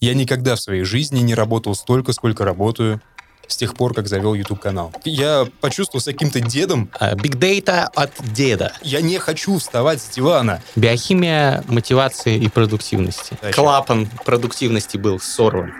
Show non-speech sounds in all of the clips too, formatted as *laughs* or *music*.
Я никогда в своей жизни не работал столько, сколько работаю с тех пор, как завел YouTube-канал. Я почувствовал с каким-то дедом. Биг дейта от деда. Я не хочу вставать с дивана. Биохимия мотивации и продуктивности. Да, Клапан продуктивности был сорван.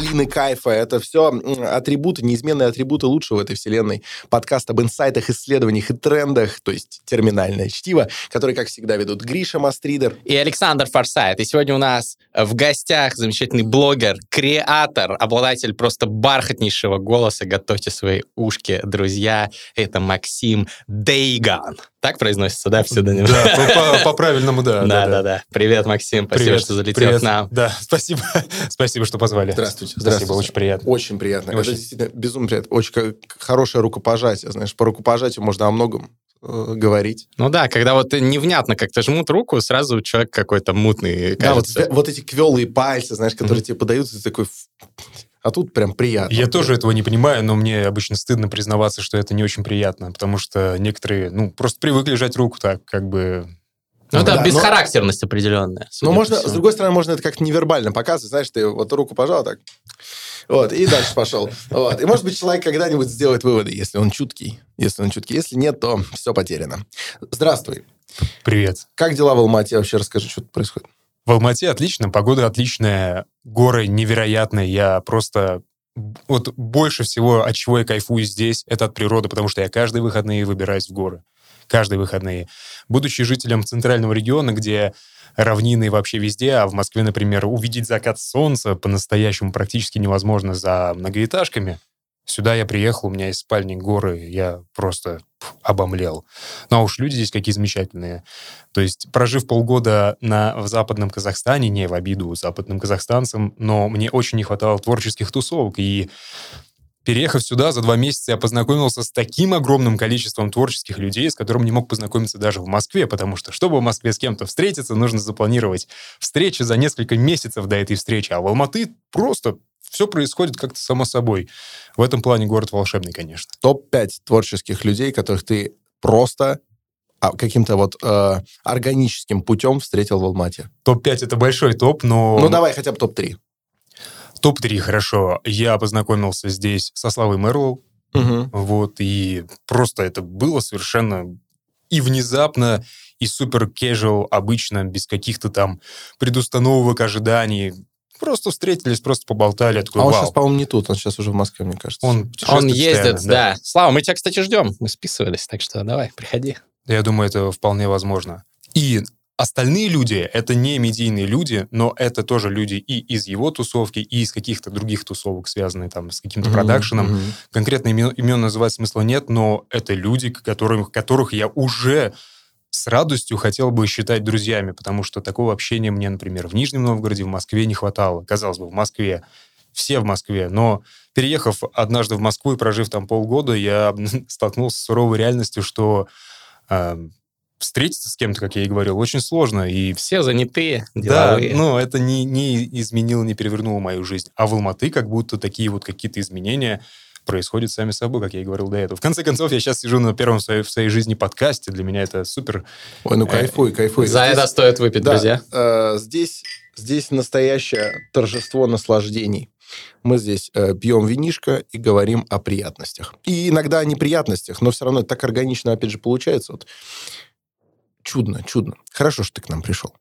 Долины кайфа. Это все атрибуты, неизменные атрибуты лучшего в этой вселенной. Подкаст об инсайтах, исследованиях и трендах, то есть терминальное чтиво, который, как всегда, ведут Гриша Мастридер. И Александр Форсайт. И сегодня у нас в гостях замечательный блогер, креатор, обладатель просто бархатнейшего голоса. Готовьте свои ушки, друзья. Это Максим Дейган. Так произносится, да, псевдоним? Да, по- по- по-правильному, да. Да, да, да. Привет, Максим. Спасибо, Привет, что залетел привет. к нам. Да, спасибо. *laughs* Спасибо, что позвали. Здравствуйте. Спасибо, Здравствуйте. очень приятно. Очень приятно. Очень. Это действительно безумно приятно. Очень хорошее рукопожатие. Знаешь, по рукопожатию можно о многом э, говорить. Ну да, когда вот невнятно как-то жмут руку, сразу человек какой-то мутный Да, вот, кажется. вот эти квелые пальцы, знаешь, которые тебе подаются, ты такой... А тут прям приятно. Я тоже этого не понимаю, но мне обычно стыдно признаваться, что это не очень приятно, потому что некоторые, ну, просто привыкли жать руку так, как бы... Ну да, Да, бесхарактерность определенная. Но судя по можно, с другой стороны, можно это как-то невербально показывать. Знаешь, ты вот руку пожал так, вот, и дальше пошел. Вот. И, может быть, человек когда-нибудь сделает выводы, если он чуткий. Если он чуткий. Если нет, то все потеряно. Здравствуй. Привет. Как дела в Алмате? Вообще расскажи, что тут происходит. В Алмате отлично, погода отличная, горы невероятные. Я просто... Вот больше всего, от чего я кайфую здесь, это от природы, потому что я каждые выходные выбираюсь в горы. Каждые выходные. Будучи жителем центрального региона, где равнины вообще везде, а в Москве, например, увидеть закат солнца по-настоящему практически невозможно за многоэтажками, сюда я приехал, у меня есть спальник горы, я просто обомлел. Ну а уж люди здесь какие замечательные. То есть, прожив полгода на, в западном Казахстане, не в обиду западным казахстанцам, но мне очень не хватало творческих тусовок, и переехав сюда, за два месяца я познакомился с таким огромным количеством творческих людей, с которым не мог познакомиться даже в Москве, потому что, чтобы в Москве с кем-то встретиться, нужно запланировать встречи за несколько месяцев до этой встречи, а в Алматы просто все происходит как-то само собой. В этом плане город волшебный, конечно. Топ-5 творческих людей, которых ты просто а, каким-то вот э, органическим путем встретил в Алмате. Топ-5 — это большой топ, но... Ну, давай хотя бы топ-3. Топ-3, хорошо. Я познакомился здесь со Славой Мерлоу, Угу. вот, и просто это было совершенно и внезапно, и супер casual, обычно, без каких-то там предустановок, ожиданий. Просто встретились, просто поболтали. Такой, А он вау. сейчас, по-моему, не тут, он сейчас уже в Москве, мне кажется. Он, Он ездит, постоянно, да. Слава, мы тебя, кстати, ждем. Мы списывались, так что давай, приходи. Я думаю, это вполне возможно. И остальные люди — это не медийные люди, но это тоже люди и из его тусовки, и из каких-то других тусовок, связанные там с каким-то Мгм, продакшеном. мгм. Конкретно имен, имен называть смысла нет, но это люди, которых, которых я уже с радостью хотел бы считать друзьями, потому что такого общения мне, например, в Нижнем Новгороде, в Москве не хватало. Казалось бы, в Москве. Все в Москве. Но переехав однажды в Москву и прожив там полгода, я *laughs* столкнулся с суровой реальностью, что э, встретиться с кем-то, как я и говорил, очень сложно. И Все занятые, да, деловые. но это не, не изменило, не перевернуло мою жизнь. А в Алматы как будто такие вот какие-то изменения происходят сами собой, как я и говорил до этого. В конце концов, я сейчас сижу на первом в своей, в своей жизни подкасте. Для меня это супер. Ой, ну Э, кайфуй, кайфуй. За Здесь- это стоит выпить, Да, друзья. э, здесь, здесь настоящее торжество наслаждений. Мы здесь э, пьем винишко и говорим о приятностях. И иногда о неприятностях, но все равно это так органично, опять же, получается. Вот. Чудно, чудно. Хорошо, что ты к нам пришел.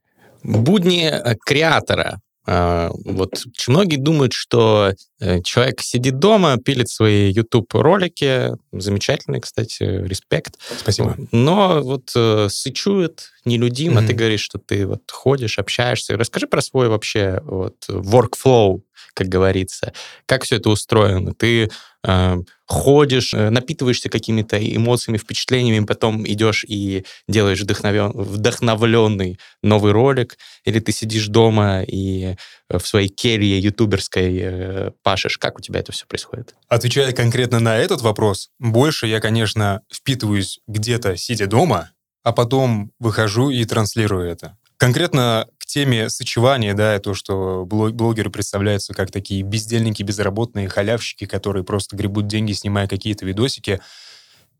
Будни э, креатора. Э, Вот многие думают, что э, человек сидит дома, пилит свои YouTube-ролики. Замечательный, кстати, респект. Спасибо. Но вот э, сычует, нелюдим, а ты говоришь, что ты вот ходишь, общаешься. Расскажи про свой вообще вот workflow, как говорится. Как все это устроено? Ты э, ходишь, э, напитываешься какими-то эмоциями, впечатлениями, потом идешь и делаешь вдохновен, вдохновленный новый ролик, или ты сидишь дома и э, в своей келье ютуберской э, пашешь. Как у тебя это все происходит? Отвечая конкретно на этот вопрос, больше я, конечно, впитываюсь где-то, сидя дома, а потом выхожу и транслирую это. Конкретно к теме сочевания, да, то, что блог- блогеры представляются как такие бездельники, безработные халявщики, которые просто гребут деньги, снимая какие-то видосики.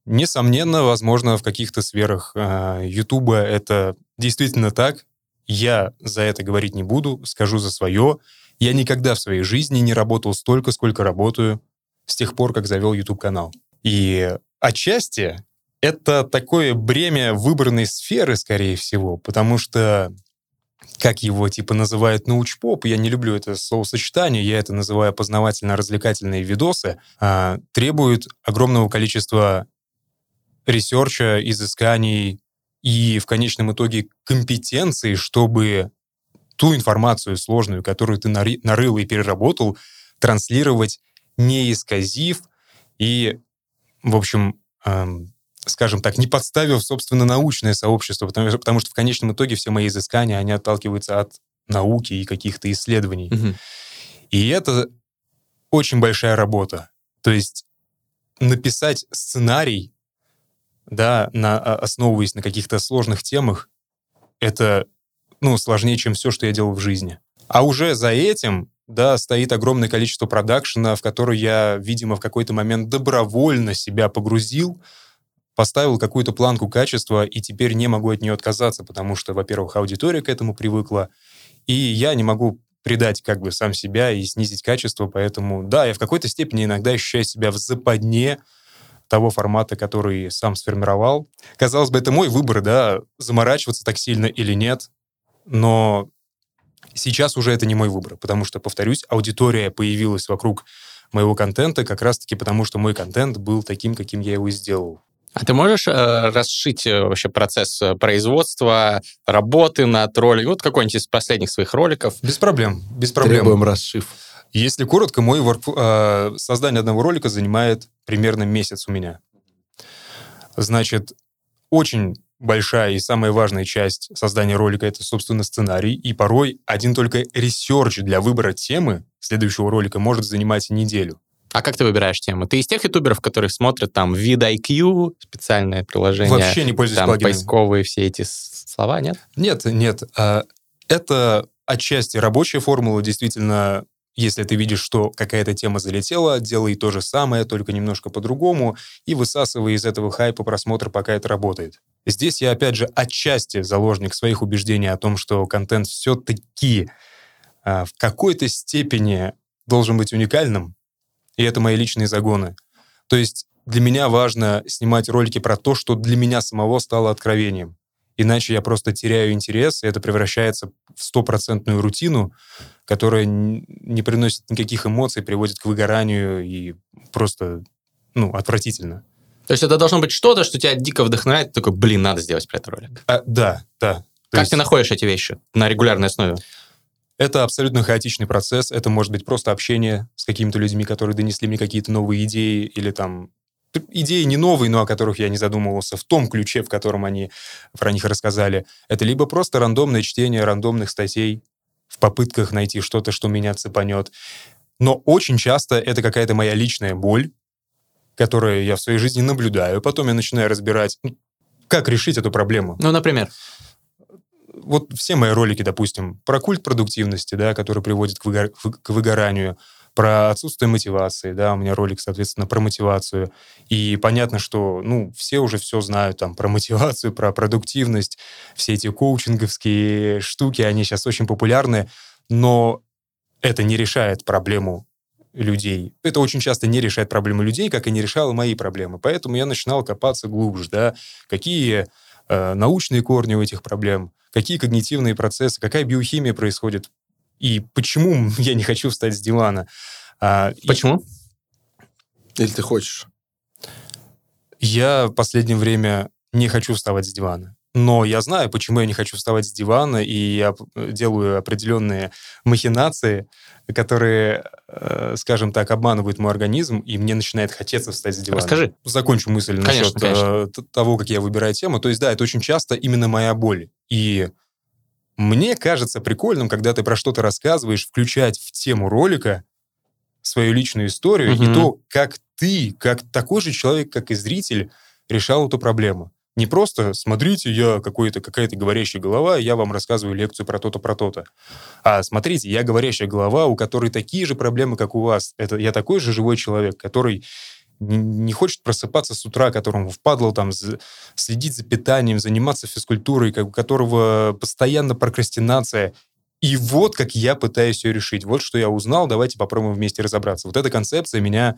Несомненно, возможно, в каких-то сферах э, Ютуба это действительно так. Я за это говорить не буду, скажу за свое. Я никогда в своей жизни не работал столько, сколько работаю с тех пор, как завел YouTube-канал. И отчасти это такое бремя выбранной сферы, скорее всего, потому что как его типа называют научпоп, я не люблю это словосочетание, я это называю познавательно-развлекательные видосы, а, требуют огромного количества research а, изысканий и в конечном итоге компетенции, чтобы ту информацию сложную, которую ты нарыл и переработал, транслировать, не исказив и, в общем, эм, скажем так, не подставив, собственно, научное сообщество, потому, потому что в конечном итоге все мои изыскания, они отталкиваются от науки и каких-то исследований. Угу. И это очень большая работа. То есть написать сценарий, да, на, а, основываясь на каких-то сложных темах, это, ну, сложнее, чем все, что я делал в жизни. А уже за этим, да, стоит огромное количество продакшена, в который я, видимо, в какой-то момент добровольно себя погрузил, поставил какую-то планку качества, и теперь не могу от нее отказаться, потому что, во-первых, аудитория к этому привыкла, и я не могу предать как бы сам себя и снизить качество, поэтому, да, я в какой-то степени иногда ощущаю себя в западне того формата, который сам сформировал. Казалось бы, это мой выбор, да, заморачиваться так сильно или нет, но сейчас уже это не мой выбор, потому что, повторюсь, аудитория появилась вокруг моего контента как раз-таки потому, что мой контент был таким, каким я его сделал. А ты можешь э, расшить э, вообще процесс э, производства, работы над роликом? Вот какой-нибудь из последних своих роликов. Без проблем, без проблем. Требуем расшив. Если коротко, мой work, э, создание одного ролика занимает примерно месяц у меня. Значит, очень большая и самая важная часть создания ролика — это, собственно, сценарий. И порой один только research для выбора темы следующего ролика может занимать неделю. А как ты выбираешь тему? Ты из тех ютуберов, которые смотрят там VidIQ, специальное приложение? Вообще не пользуюсь там, плагинами. поисковые все эти слова, нет? Нет, нет. А, это отчасти рабочая формула, действительно, если ты видишь, что какая-то тема залетела, делай то же самое, только немножко по-другому, и высасывай из этого хайпа просмотр, пока это работает. Здесь я, опять же, отчасти заложник своих убеждений о том, что контент все-таки а, в какой-то степени должен быть уникальным, и это мои личные загоны. То есть для меня важно снимать ролики про то, что для меня самого стало откровением. Иначе я просто теряю интерес, и это превращается в стопроцентную рутину, которая не приносит никаких эмоций, приводит к выгоранию и просто, ну, отвратительно. То есть это должно быть что-то, что тебя дико вдохновляет, такой, блин, надо сделать про это ролик. А, да, да. Как есть... ты находишь эти вещи на регулярной основе? Это абсолютно хаотичный процесс. Это может быть просто общение с какими-то людьми, которые донесли мне какие-то новые идеи или там идеи не новые, но о которых я не задумывался в том ключе, в котором они про них рассказали. Это либо просто рандомное чтение рандомных статей в попытках найти что-то, что меня цепанет. Но очень часто это какая-то моя личная боль, которую я в своей жизни наблюдаю. Потом я начинаю разбирать, как решить эту проблему. Ну, например? Вот все мои ролики, допустим, про культ продуктивности, да, который приводит к, выгор... к выгоранию, про отсутствие мотивации, да, у меня ролик, соответственно, про мотивацию. И понятно, что, ну, все уже все знают там про мотивацию, про продуктивность, все эти коучинговские штуки, они сейчас очень популярны, но это не решает проблему людей. Это очень часто не решает проблемы людей, как и не решало мои проблемы. Поэтому я начинал копаться глубже, да, какие научные корни у этих проблем, какие когнитивные процессы, какая биохимия происходит, и почему *laughs* я не хочу встать с дивана. А, почему? И... Или ты хочешь? Я в последнее время не хочу вставать с дивана. Но я знаю, почему я не хочу вставать с дивана, и я делаю определенные махинации, которые, э, скажем так, обманывают мой организм, и мне начинает хотеться встать с дивана. Расскажи. Закончу мысль конечно, насчет конечно. того, как я выбираю тему. То есть, да, это очень часто именно моя боль. И мне кажется прикольным, когда ты про что-то рассказываешь, включать в тему ролика свою личную историю угу. и то, как ты, как такой же человек, как и зритель, решал эту проблему. Не просто смотрите, я какой-то, какая-то говорящая голова, я вам рассказываю лекцию про то-то, про то-то. А смотрите, я говорящая голова, у которой такие же проблемы, как у вас. Это я такой же живой человек, который не, хочет просыпаться с утра, которому впадло там следить за питанием, заниматься физкультурой, как, у которого постоянно прокрастинация. И вот как я пытаюсь ее решить. Вот что я узнал, давайте попробуем вместе разобраться. Вот эта концепция меня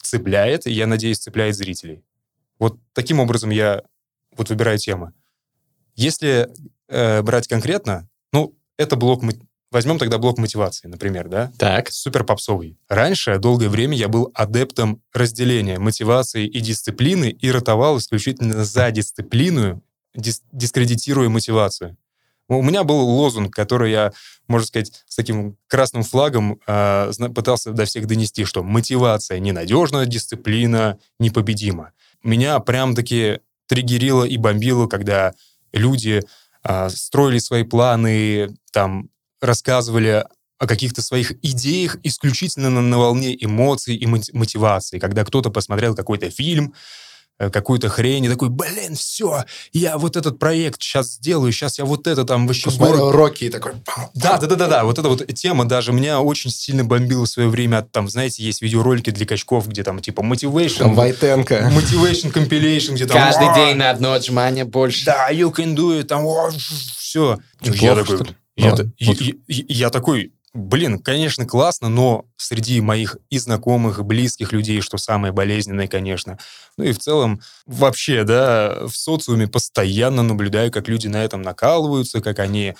цепляет, и я надеюсь, цепляет зрителей. Вот таким образом я вот выбираю темы. Если э, брать конкретно, ну, это блок Возьмем тогда блок мотивации, например, да? Так. Супер попсовый. Раньше, долгое время, я был адептом разделения мотивации и дисциплины и ротовал исключительно за дисциплину, дис дискредитируя мотивацию. У меня был лозунг, который я, можно сказать, с таким красным флагом э, пытался до всех донести, что мотивация ненадежна, дисциплина непобедима. Меня прям-таки триггерило и бомбило, когда люди э, строили свои планы, там, рассказывали о каких-то своих идеях исключительно на, на волне эмоций и мотивации. Когда кто-то посмотрел какой-то фильм, какую-то хрень, и такой, блин, все, я вот этот проект сейчас сделаю, сейчас я вот это там вообще... Посмотрел Рокки и такой... Да, да, да, да, да, вот эта вот тема даже меня очень сильно бомбила в свое время. Там, знаете, есть видеоролики для качков, где там типа motivation... Там Войтенко. Motivation compilation, где там... Каждый день на одно отжимание больше. Да, you can do it, там, все. Я такой, я, вот. я, я, я такой, блин, конечно, классно, но среди моих и знакомых, и близких людей, что самое болезненное, конечно, ну и в целом вообще, да, в социуме постоянно наблюдаю, как люди на этом накалываются, как они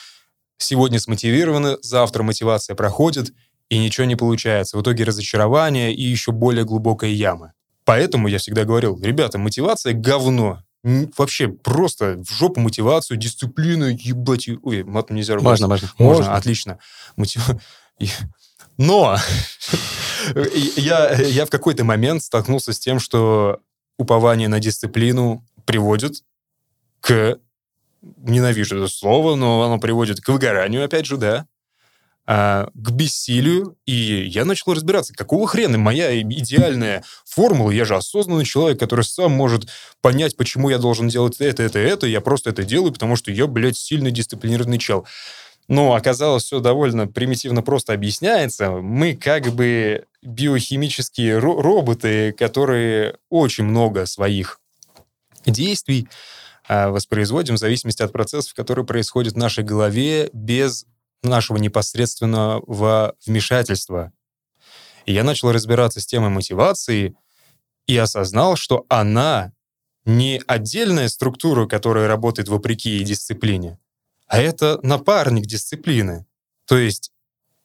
сегодня смотивированы, завтра мотивация проходит, и ничего не получается. В итоге разочарование и еще более глубокая яма. Поэтому я всегда говорил, ребята, мотивация — говно вообще просто в жопу мотивацию, дисциплину, ебать. Ой, матом нельзя ругаться. Можно, можно. Можно, можно. отлично. Мотив... *laughs* Но *laughs* я, я в какой-то момент столкнулся с тем, что упование на дисциплину приводит к... Ненавижу это слово, но оно приводит к выгоранию, опять же, да, а, к бессилию, и я начал разбираться, какого хрена моя идеальная формула, я же осознанный человек, который сам может понять, почему я должен делать это, это, это, я просто это делаю, потому что я, блядь, сильно дисциплинированный чел. Но оказалось, все довольно примитивно просто объясняется. Мы как бы биохимические ро- роботы, которые очень много своих действий а, воспроизводим в зависимости от процессов, которые происходят в нашей голове без нашего непосредственного вмешательства. И я начал разбираться с темой мотивации и осознал, что она не отдельная структура, которая работает вопреки дисциплине, а это напарник дисциплины. То есть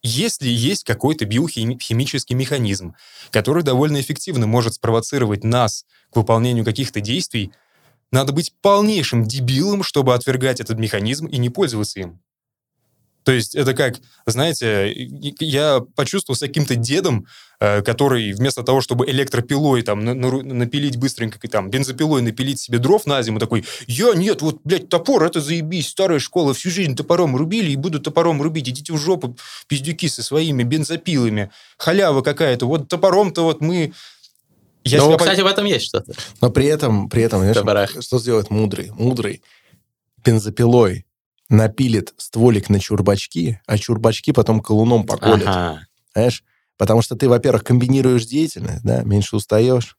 если есть какой-то биохимический механизм, который довольно эффективно может спровоцировать нас к выполнению каких-то действий, надо быть полнейшим дебилом, чтобы отвергать этот механизм и не пользоваться им. То есть это как, знаете, я почувствовал с каким-то дедом, э, который вместо того, чтобы электропилой там напилить быстренько, там, бензопилой напилить себе дров на зиму, такой, я, нет, вот, блядь, топор, это заебись, старая школа, всю жизнь топором рубили и буду топором рубить, идите в жопу, пиздюки со своими бензопилами, халява какая-то, вот топором-то вот мы я ну, кстати, по... в этом есть что-то. Но при этом, при этом, знаешь, что сделает мудрый? Мудрый бензопилой напилит стволик на чурбачки, а чурбачки потом колуном поколят. Ага. Понимаешь? Потому что ты, во-первых, комбинируешь деятельность, да, меньше устаешь,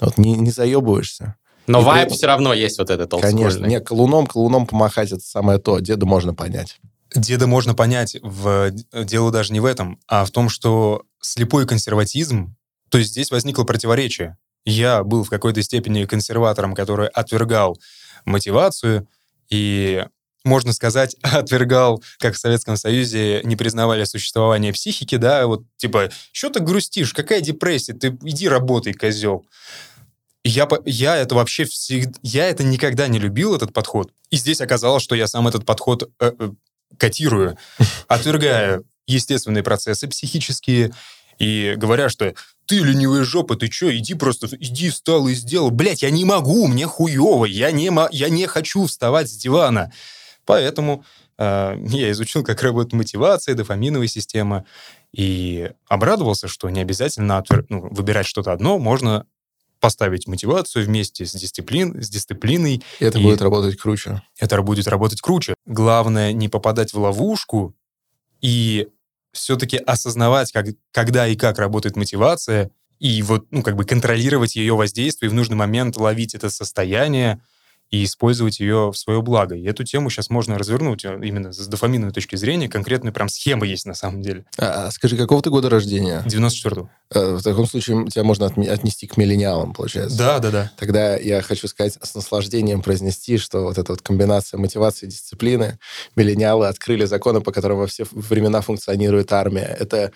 вот не, не заебываешься. Но и вайп ты... все равно есть вот этот Конечно. Не, колуном, колуном помахать это самое то. Деда можно понять. Деда можно понять. В... Дело даже не в этом, а в том, что слепой консерватизм, то есть здесь возникло противоречие. Я был в какой-то степени консерватором, который отвергал мотивацию, и можно сказать, *laughs* отвергал, как в Советском Союзе не признавали существование психики, да, вот типа, что ты грустишь, какая депрессия, ты иди работай, козел. я, я это вообще всегда, я это никогда не любил, этот подход. И здесь оказалось, что я сам этот подход э, э, котирую, *laughs* отвергая естественные процессы психические, и говоря, что ты ленивая жопа, ты что, иди просто, иди встал и сделал. Блять, я не могу, мне хуево, я не, я не хочу вставать с дивана. Поэтому э, *laughs* я изучил, как работает мотивация, дофаминовая система, и обрадовался, что не обязательно отвер... ну, выбирать что-то одно, можно поставить мотивацию вместе с, дисциплин, с дисциплиной. И это и будет работать круче. Это будет работать круче. Главное не попадать в ловушку и все-таки осознавать, как, когда и как работает мотивация, и вот, ну, как бы контролировать ее воздействие, и в нужный момент ловить это состояние, и использовать ее в свое благо. И эту тему сейчас можно развернуть э, именно с дофаминовой точки зрения. Конкретная прям схема есть на самом деле. А, а скажи, какого ты года рождения? 94-го. Э, в таком случае тебя можно отнести к миллениалам, получается. Да, да, да. Тогда я хочу сказать с наслаждением произнести, что вот эта вот комбинация мотивации и дисциплины, миллениалы открыли законы, по которым во все времена функционирует армия. Это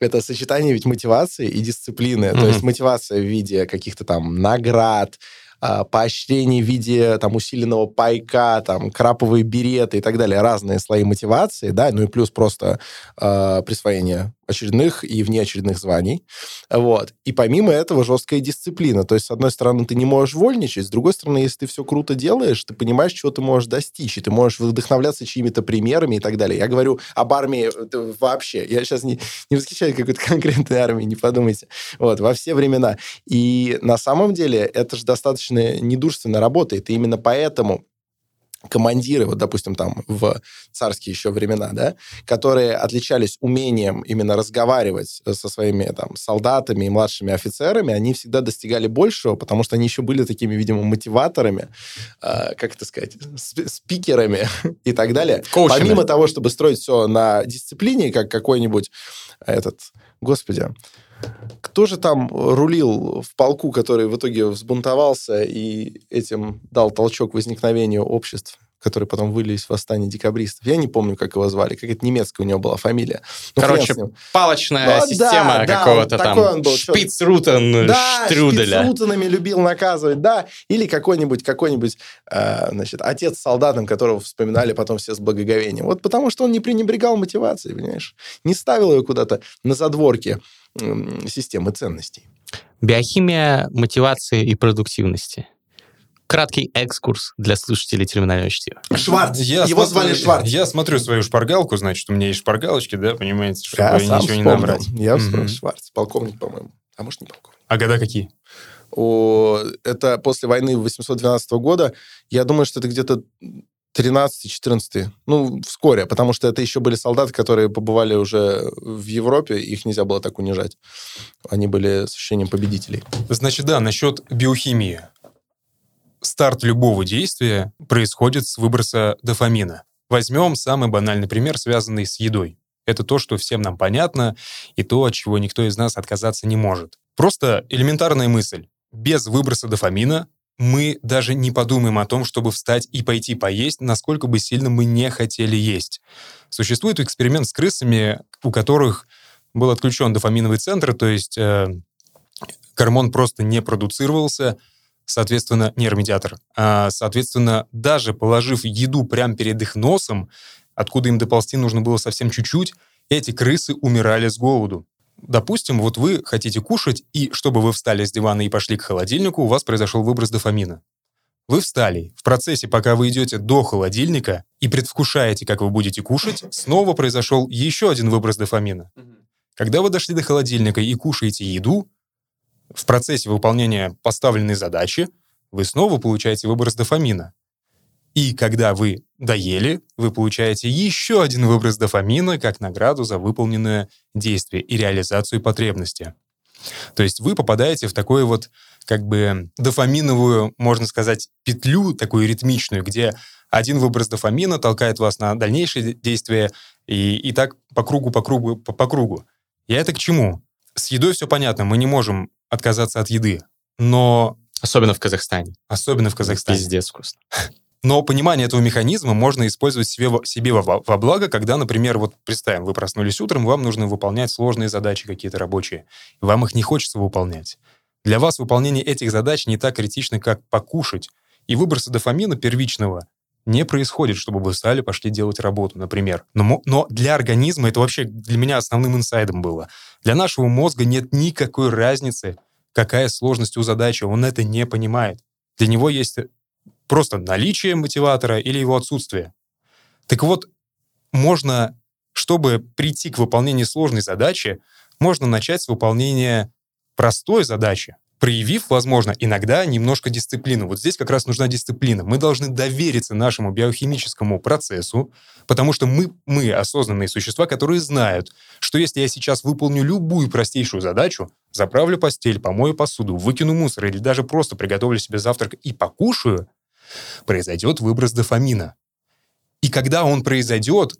это сочетание ведь мотивации и дисциплины. Mm-hmm. То есть мотивация в виде каких-то там наград, а, поощрений в виде там усиленного пайка, там краповые береты и так далее, разные слои мотивации, да, ну и плюс просто э, присвоение очередных и внеочередных званий. Вот. И помимо этого жесткая дисциплина. То есть, с одной стороны, ты не можешь вольничать, с другой стороны, если ты все круто делаешь, ты понимаешь, чего ты можешь достичь, и ты можешь вдохновляться чьими-то примерами и так далее. Я говорю об армии э, вообще. Я сейчас не, не восхищаюсь какой-то *laughs* конкретной армией, не подумайте. Вот, во все времена. И на самом деле это же достаточно недурственно работает. И именно поэтому командиры, вот, допустим, там в царские еще времена, да, которые отличались умением именно разговаривать со своими там солдатами и младшими офицерами, они всегда достигали большего, потому что они еще были такими, видимо, мотиваторами, э, как это сказать, спикерами *laughs* и так далее. Коучами. Помимо того, чтобы строить все на дисциплине, как какой-нибудь этот, господи, кто же там рулил в полку, который в итоге взбунтовался и этим дал толчок возникновению обществ? Которые потом вылились в восстание декабристов. Я не помню, как его звали, какая-то немецкая у него была фамилия. Ну, Короче, палочная ну, система да, какого-то да, там был, Шпицрутен, да, Штруделя. Шпицрутенами любил наказывать, да. Или какой-нибудь, какой-нибудь, э, значит, отец солдатом, которого вспоминали потом все с благоговением. Вот потому что он не пренебрегал мотивацией, понимаешь? Не ставил ее куда-то на задворке системы ценностей. Биохимия мотивации и продуктивности. Краткий экскурс для слушателей терминального чтива. Шварц. Я Его смотрю, звали Шварц. Я смотрю свою шпаргалку, значит, у меня есть шпаргалочки, да, понимаете, чтобы я ничего вспомнил. не набрать. Я вспомнил. Mm-hmm. Шварц, полковник, по-моему. А может, не полковник. А года какие? О, это после войны 812 года. Я думаю, что это где-то 13-14. Ну, вскоре, потому что это еще были солдаты, которые побывали уже в Европе, их нельзя было так унижать. Они были с ощущением победителей. Значит, да, насчет биохимии. Старт любого действия происходит с выброса дофамина. Возьмем самый банальный пример, связанный с едой. Это то, что всем нам понятно, и то, от чего никто из нас отказаться не может. Просто элементарная мысль. Без выброса дофамина мы даже не подумаем о том, чтобы встать и пойти поесть, насколько бы сильно мы не хотели есть. Существует эксперимент с крысами, у которых был отключен дофаминовый центр, то есть э, гормон просто не продуцировался, соответственно, нейромедиатор. А, соответственно, даже положив еду прямо перед их носом, откуда им доползти нужно было совсем чуть-чуть, эти крысы умирали с голоду. Допустим, вот вы хотите кушать, и чтобы вы встали с дивана и пошли к холодильнику, у вас произошел выброс дофамина. Вы встали. В процессе, пока вы идете до холодильника и предвкушаете, как вы будете кушать, снова произошел еще один выброс дофамина. Когда вы дошли до холодильника и кушаете еду, в процессе выполнения поставленной задачи вы снова получаете выброс дофамина. И когда вы доели, вы получаете еще один выброс дофамина как награду за выполненное действие и реализацию потребности. То есть вы попадаете в такую вот как бы дофаминовую, можно сказать, петлю, такую ритмичную, где один выброс дофамина толкает вас на дальнейшие действия, и, и так по кругу, по кругу, по, по кругу. Я это к чему? С едой все понятно, мы не можем отказаться от еды, но... Особенно в Казахстане. Особенно в Казахстане. Пиздец вкусно. *laughs* Но понимание этого механизма можно использовать себе, себе во, во благо, когда, например, вот представим, вы проснулись утром, вам нужно выполнять сложные задачи какие-то рабочие, вам их не хочется выполнять. Для вас выполнение этих задач не так критично, как покушать, и выброса дофамина первичного не происходит, чтобы вы встали, пошли делать работу, например. Но, но для организма это вообще для меня основным инсайдом было. Для нашего мозга нет никакой разницы, какая сложность у задачи, он это не понимает. Для него есть Просто наличие мотиватора или его отсутствие. Так вот, можно, чтобы прийти к выполнению сложной задачи, можно начать с выполнения простой задачи. Проявив, возможно, иногда немножко дисциплину. Вот здесь как раз нужна дисциплина. Мы должны довериться нашему биохимическому процессу, потому что мы, мы осознанные существа, которые знают, что если я сейчас выполню любую простейшую задачу, заправлю постель, помою посуду, выкину мусор или даже просто приготовлю себе завтрак и покушаю, произойдет выброс дофамина. И когда он произойдет,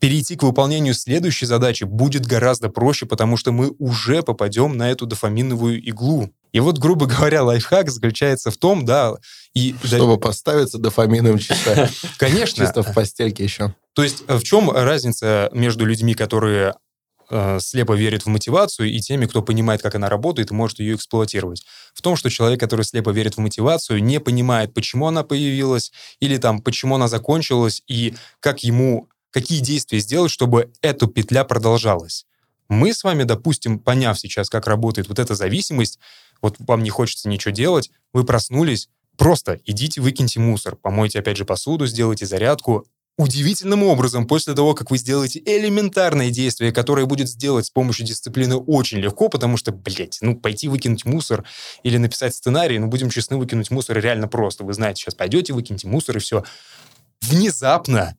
перейти к выполнению следующей задачи будет гораздо проще, потому что мы уже попадем на эту дофаминовую иглу. И вот, грубо говоря, лайфхак заключается в том, да... И, Чтобы да, поставиться дофамином чисто. *laughs* Конечно. Чисто в постельке еще. То есть э, в чем разница между людьми, которые э, слепо верят в мотивацию, и теми, кто понимает, как она работает и может ее эксплуатировать. В том, что человек, который слепо верит в мотивацию, не понимает, почему она появилась, или там, почему она закончилась, и как ему, какие действия сделать, чтобы эта петля продолжалась. Мы с вами, допустим, поняв сейчас, как работает вот эта зависимость, вот вам не хочется ничего делать, вы проснулись, просто идите выкиньте мусор, помойте опять же посуду, сделайте зарядку. Удивительным образом, после того, как вы сделаете элементарное действие, которое будет сделать с помощью дисциплины очень легко, потому что, блядь, ну, пойти выкинуть мусор или написать сценарий, ну, будем честны, выкинуть мусор реально просто. Вы знаете, сейчас пойдете, выкиньте мусор и все. Внезапно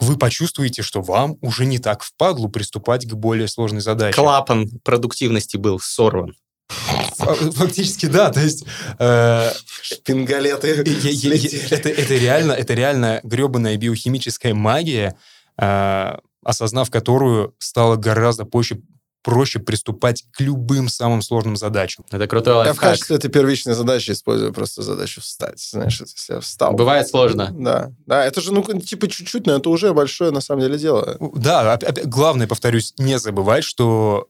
вы почувствуете, что вам уже не так впадлу приступать к более сложной задаче. Клапан продуктивности был сорван. Фактически, да. То есть... Э, Шпингалеты это, это, реально, это реально гребаная биохимическая магия, э, осознав которую стало гораздо проще, проще приступать к любым самым сложным задачам. Это крутой лайфхак. Я в качестве этой первичной задачи использую просто задачу встать. Знаешь, если я встал. Бывает сложно. Да. Да, это же, ну, типа чуть-чуть, но это уже большое, на самом деле, дело. Да, главное, повторюсь, не забывать, что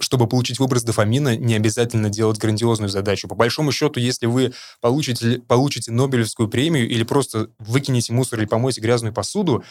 чтобы получить выброс дофамина, не обязательно делать грандиозную задачу. По большому счету, если вы получите, получите Нобелевскую премию или просто выкинете мусор или помоете грязную посуду,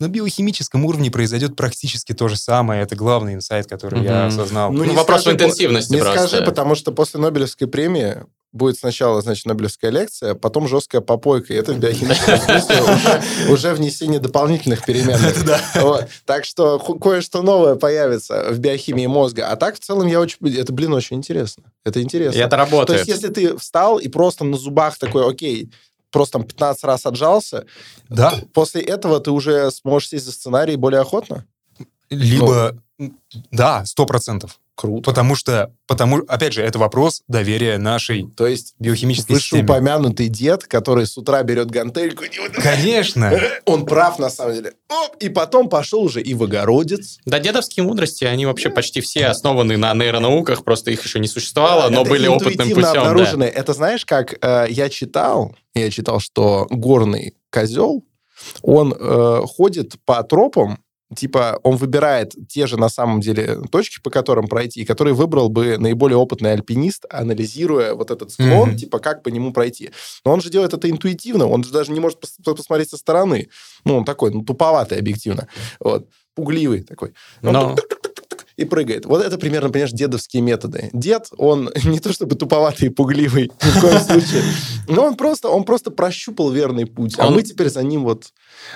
на биохимическом уровне произойдет практически то же самое. Это главный инсайт, который mm-hmm. я осознал. Ну, ну вопрос скажи, интенсивности Не просто. скажи, потому что после Нобелевской премии будет сначала, значит, Нобелевская лекция, потом жесткая попойка. И это в биохимическом смысле уже, внесение дополнительных переменных. *laughs* Так что кое-что новое появится в биохимии мозга. А так, в целом, я очень... Это, блин, очень интересно. Это интересно. И это работает. То есть, если ты встал и просто на зубах такой, окей, просто там 15 раз отжался, да. после этого ты уже сможешь сесть за сценарий более охотно? Либо, ну, да, сто процентов. Круто. Потому что, потому, опять же, это вопрос доверия нашей То есть биохимической системе. упомянутый дед, который с утра берет гантельку... Конечно. *laughs* Он прав, на самом деле. Оп, и потом пошел уже и в огородец. Да, дедовские мудрости, они вообще почти все основаны на нейронауках, просто их еще не существовало, но были опытным путем. обнаружены. Да. Это знаешь, как э, я читал, я читал, что горный козел, он э, ходит по тропам, типа он выбирает те же на самом деле точки, по которым пройти, которые выбрал бы наиболее опытный альпинист, анализируя вот этот склон, mm-hmm. типа как по нему пройти. Но он же делает это интуитивно, он же даже не может пос- посмотреть со стороны. Ну, он такой, ну, туповатый объективно. Вот. Пугливый такой. Но и прыгает. Вот это примерно, понимаешь, дедовские методы. Дед, он *laughs* не то чтобы туповатый и пугливый ни в коем случае, но он просто, он просто прощупал верный путь. А мы теперь за ним вот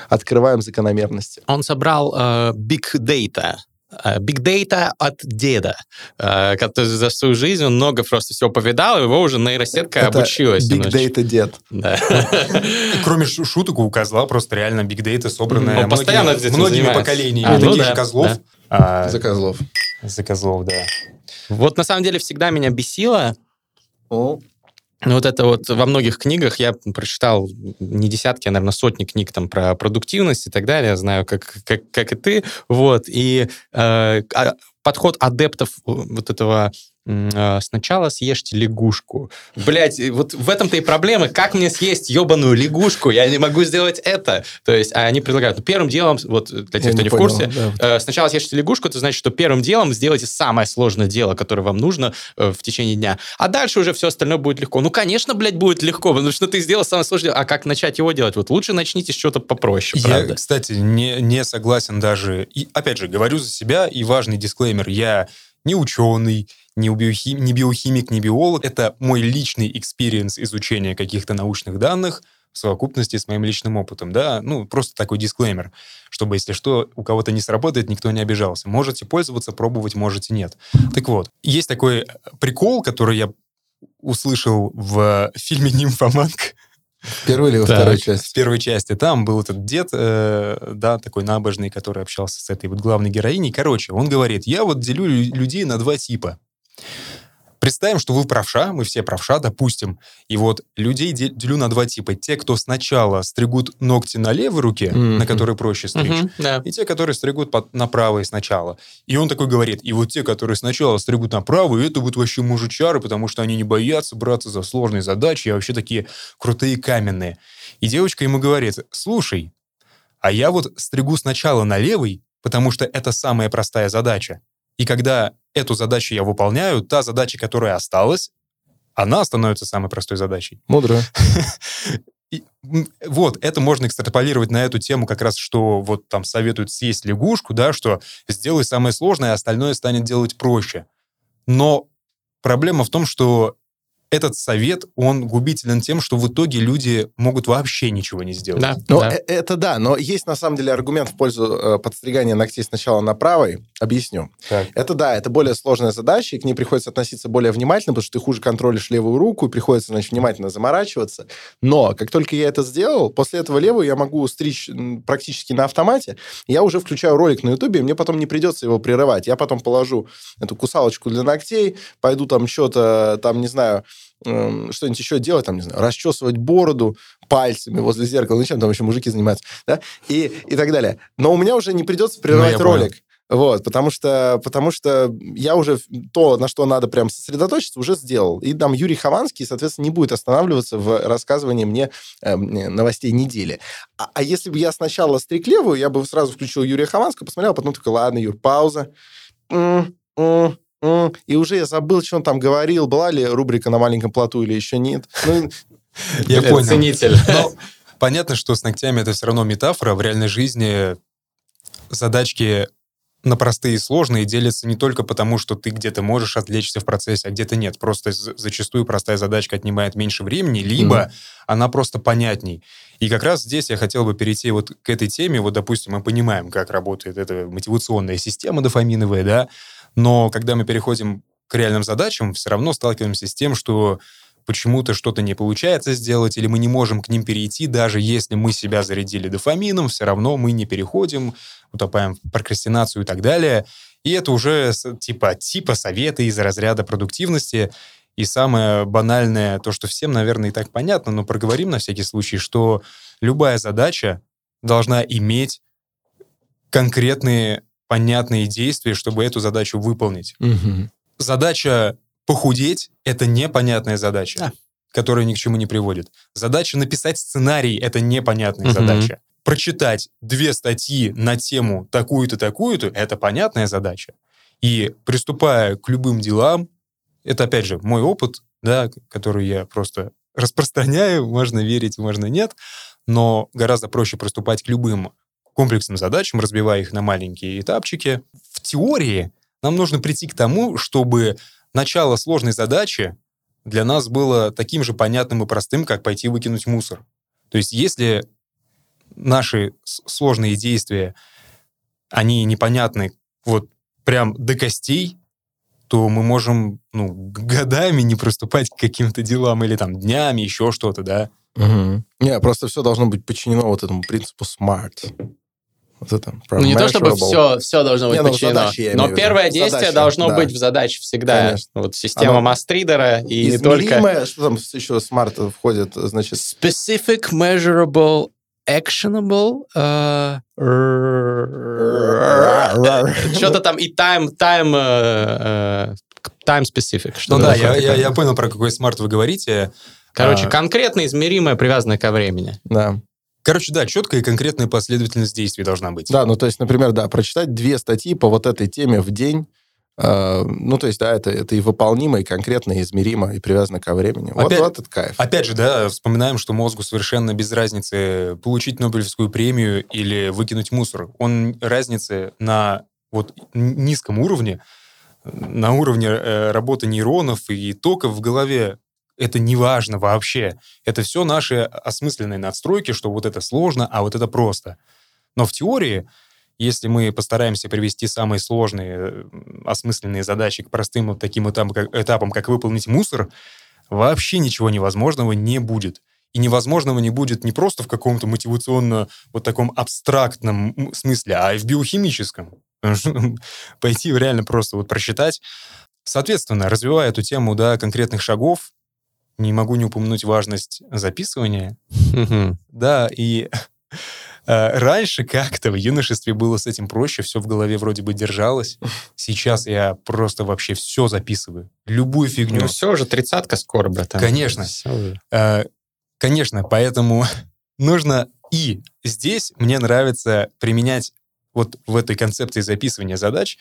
открываем закономерности. Он собрал uh, big data, Big Data от деда, который за свою жизнь он много просто всего повидал, его уже нейросетка Это обучилась. Big Data дед. Да. *laughs* Кроме шуток у козла просто реально Big Data собранная ну, постоянно многими, многими поколениями а, ну, таких да, же козлов. Да. А, за козлов. За козлов, да. Вот на самом деле всегда меня бесило, О. Ну, вот это вот во многих книгах я прочитал не десятки, а, наверное, сотни книг там про продуктивность и так далее. Знаю, как, как, как и ты. Вот. И э, а, подход адептов вот этого сначала съешьте лягушку. Блять, вот в этом-то и проблема. Как мне съесть ебаную лягушку? Я не могу сделать это. То есть а они предлагают, ну, первым делом, вот для тех, кто не, не в курсе, да. Э, сначала съешьте лягушку, это значит, что первым делом сделайте самое сложное дело, которое вам нужно э, в течение дня. А дальше уже все остальное будет легко. Ну, конечно, блядь, будет легко, потому что ты сделал самое сложное А как начать его делать? Вот лучше начните с чего-то попроще, Я, правда. кстати, не, не согласен даже. И, опять же, говорю за себя, и важный дисклеймер. Я не ученый, не, биохим, не биохимик, не биолог. Это мой личный experience изучения каких-то научных данных в совокупности с моим личным опытом, да, ну, просто такой дисклеймер, чтобы, если что, у кого-то не сработает, никто не обижался. Можете пользоваться, пробовать, можете нет. Так вот, есть такой прикол, который я услышал в фильме «Нимфоманка», Первой или во второй части? В первой части. Там был этот дед, э, да, такой набожный, который общался с этой вот главной героиней. Короче, он говорит, я вот делю людей на два типа. Представим, что вы правша, мы все правша, допустим, и вот людей делю на два типа. Те, кто сначала стригут ногти на левой руке, mm-hmm. на которой проще стричь, mm-hmm, yeah. и те, которые стригут под, на правой сначала. И он такой говорит, и вот те, которые сначала стригут на правую, это будут вообще мужичары, потому что они не боятся браться за сложные задачи, а вообще такие крутые каменные. И девочка ему говорит, слушай, а я вот стригу сначала на левой, потому что это самая простая задача. И когда эту задачу я выполняю, та задача, которая осталась, она становится самой простой задачей. Мудро. *laughs* И, вот, это можно экстраполировать на эту тему как раз, что вот там советуют съесть лягушку, да, что сделай самое сложное, а остальное станет делать проще. Но проблема в том, что этот совет, он губителен тем, что в итоге люди могут вообще ничего не сделать. Да, но да. Э, это да, но есть на самом деле аргумент в пользу э, подстригания ногтей сначала на правой. Объясню. Так. Это да, это более сложная задача, и к ней приходится относиться более внимательно, потому что ты хуже контролишь левую руку, и приходится, значит, внимательно заморачиваться. Но как только я это сделал, после этого левую я могу стричь практически на автомате. Я уже включаю ролик на ютубе, и мне потом не придется его прерывать. Я потом положу эту кусалочку для ногтей, пойду там что-то, там, не знаю, Эм, что-нибудь еще делать, там, не знаю, расчесывать бороду пальцами возле зеркала, ну, чем там еще мужики занимаются, да, и, и так далее. Но у меня уже не придется прерывать ну, ролик. Понял. Вот, потому что, потому что я уже то, на что надо прям сосредоточиться, уже сделал. И там Юрий Хованский, соответственно, не будет останавливаться в рассказывании мне э, новостей недели. А, а если бы я сначала стриг левую, я бы сразу включил Юрия Хованского, посмотрел, а потом такой, ладно, Юр, пауза. М-м-м и уже я забыл, что он там говорил, была ли рубрика на маленьком плоту или еще нет. Ну, *laughs* я понял. Ценитель. Но понятно, что с ногтями это все равно метафора. В реальной жизни задачки на простые и сложные делятся не только потому, что ты где-то можешь отвлечься в процессе, а где-то нет. Просто зачастую простая задачка отнимает меньше времени, либо mm она просто понятней. И как раз здесь я хотел бы перейти вот к этой теме. Вот, допустим, мы понимаем, как работает эта мотивационная система дофаминовая, да, но когда мы переходим к реальным задачам, все равно сталкиваемся с тем, что почему-то что-то не получается сделать, или мы не можем к ним перейти, даже если мы себя зарядили дофамином, все равно мы не переходим, утопаем в прокрастинацию и так далее. И это уже типа, типа советы из разряда продуктивности. И самое банальное, то, что всем, наверное, и так понятно, но проговорим на всякий случай, что любая задача должна иметь конкретные понятные действия, чтобы эту задачу выполнить. Угу. Задача похудеть — это непонятная задача, да. которая ни к чему не приводит. Задача написать сценарий — это непонятная угу. задача. Прочитать две статьи на тему такую-то, такую-то — это понятная задача. И приступая к любым делам, это, опять же, мой опыт, да, который я просто *laughs* распространяю, можно верить, можно нет, но гораздо проще приступать к любым комплексным задачам, разбивая их на маленькие этапчики. В теории нам нужно прийти к тому, чтобы начало сложной задачи для нас было таким же понятным и простым, как пойти выкинуть мусор. То есть если наши сложные действия, они непонятны вот прям до костей, то мы можем ну, годами не приступать к каким-то делам или там днями, еще что-то, да. Угу. Не, просто все должно быть подчинено вот этому принципу SMART. Вот это, ну, не то чтобы все, все должно быть не, ну, подчинено, задачи, но первое действие задачи, должно да. быть в задаче всегда. Конечно. Вот система Оно... Мастридера и не только... Что там еще смарт входит, значит? Specific, measurable, actionable, uh, что-то там и time, time, uh, time specific. Что ну да, я, я, я понял, про какой смарт вы говорите. Короче, а... конкретно измеримое, привязанное ко времени. Да. Короче, да, четкая и конкретная последовательность действий должна быть. Да, ну то есть, например, да, прочитать две статьи по вот этой теме в день, э, ну, то есть, да, это, это и выполнимо, и конкретно, и измеримо, и привязано ко времени. Вот, опять, вот этот кайф. Опять же, да, вспоминаем, что мозгу совершенно без разницы получить Нобелевскую премию или выкинуть мусор. Он разницы на вот низком уровне, на уровне э, работы нейронов и токов в голове это не важно вообще. Это все наши осмысленные надстройки, что вот это сложно, а вот это просто. Но в теории, если мы постараемся привести самые сложные, э, осмысленные задачи к простым вот таким этапам как, этапам, как выполнить мусор, вообще ничего невозможного не будет. И невозможного не будет не просто в каком-то мотивационно вот таком абстрактном смысле, а и в биохимическом. Пойти реально просто вот просчитать. Соответственно, развивая эту тему до конкретных шагов, не могу не упомянуть важность записывания. Да, и э, раньше как-то в юношестве было с этим проще, все в голове вроде бы держалось. Сейчас я просто вообще все записываю. Любую фигню. Ну все уже, тридцатка скоро, братан. Конечно. Э, конечно, поэтому *laughs* нужно... И здесь мне нравится применять вот в этой концепции записывания задач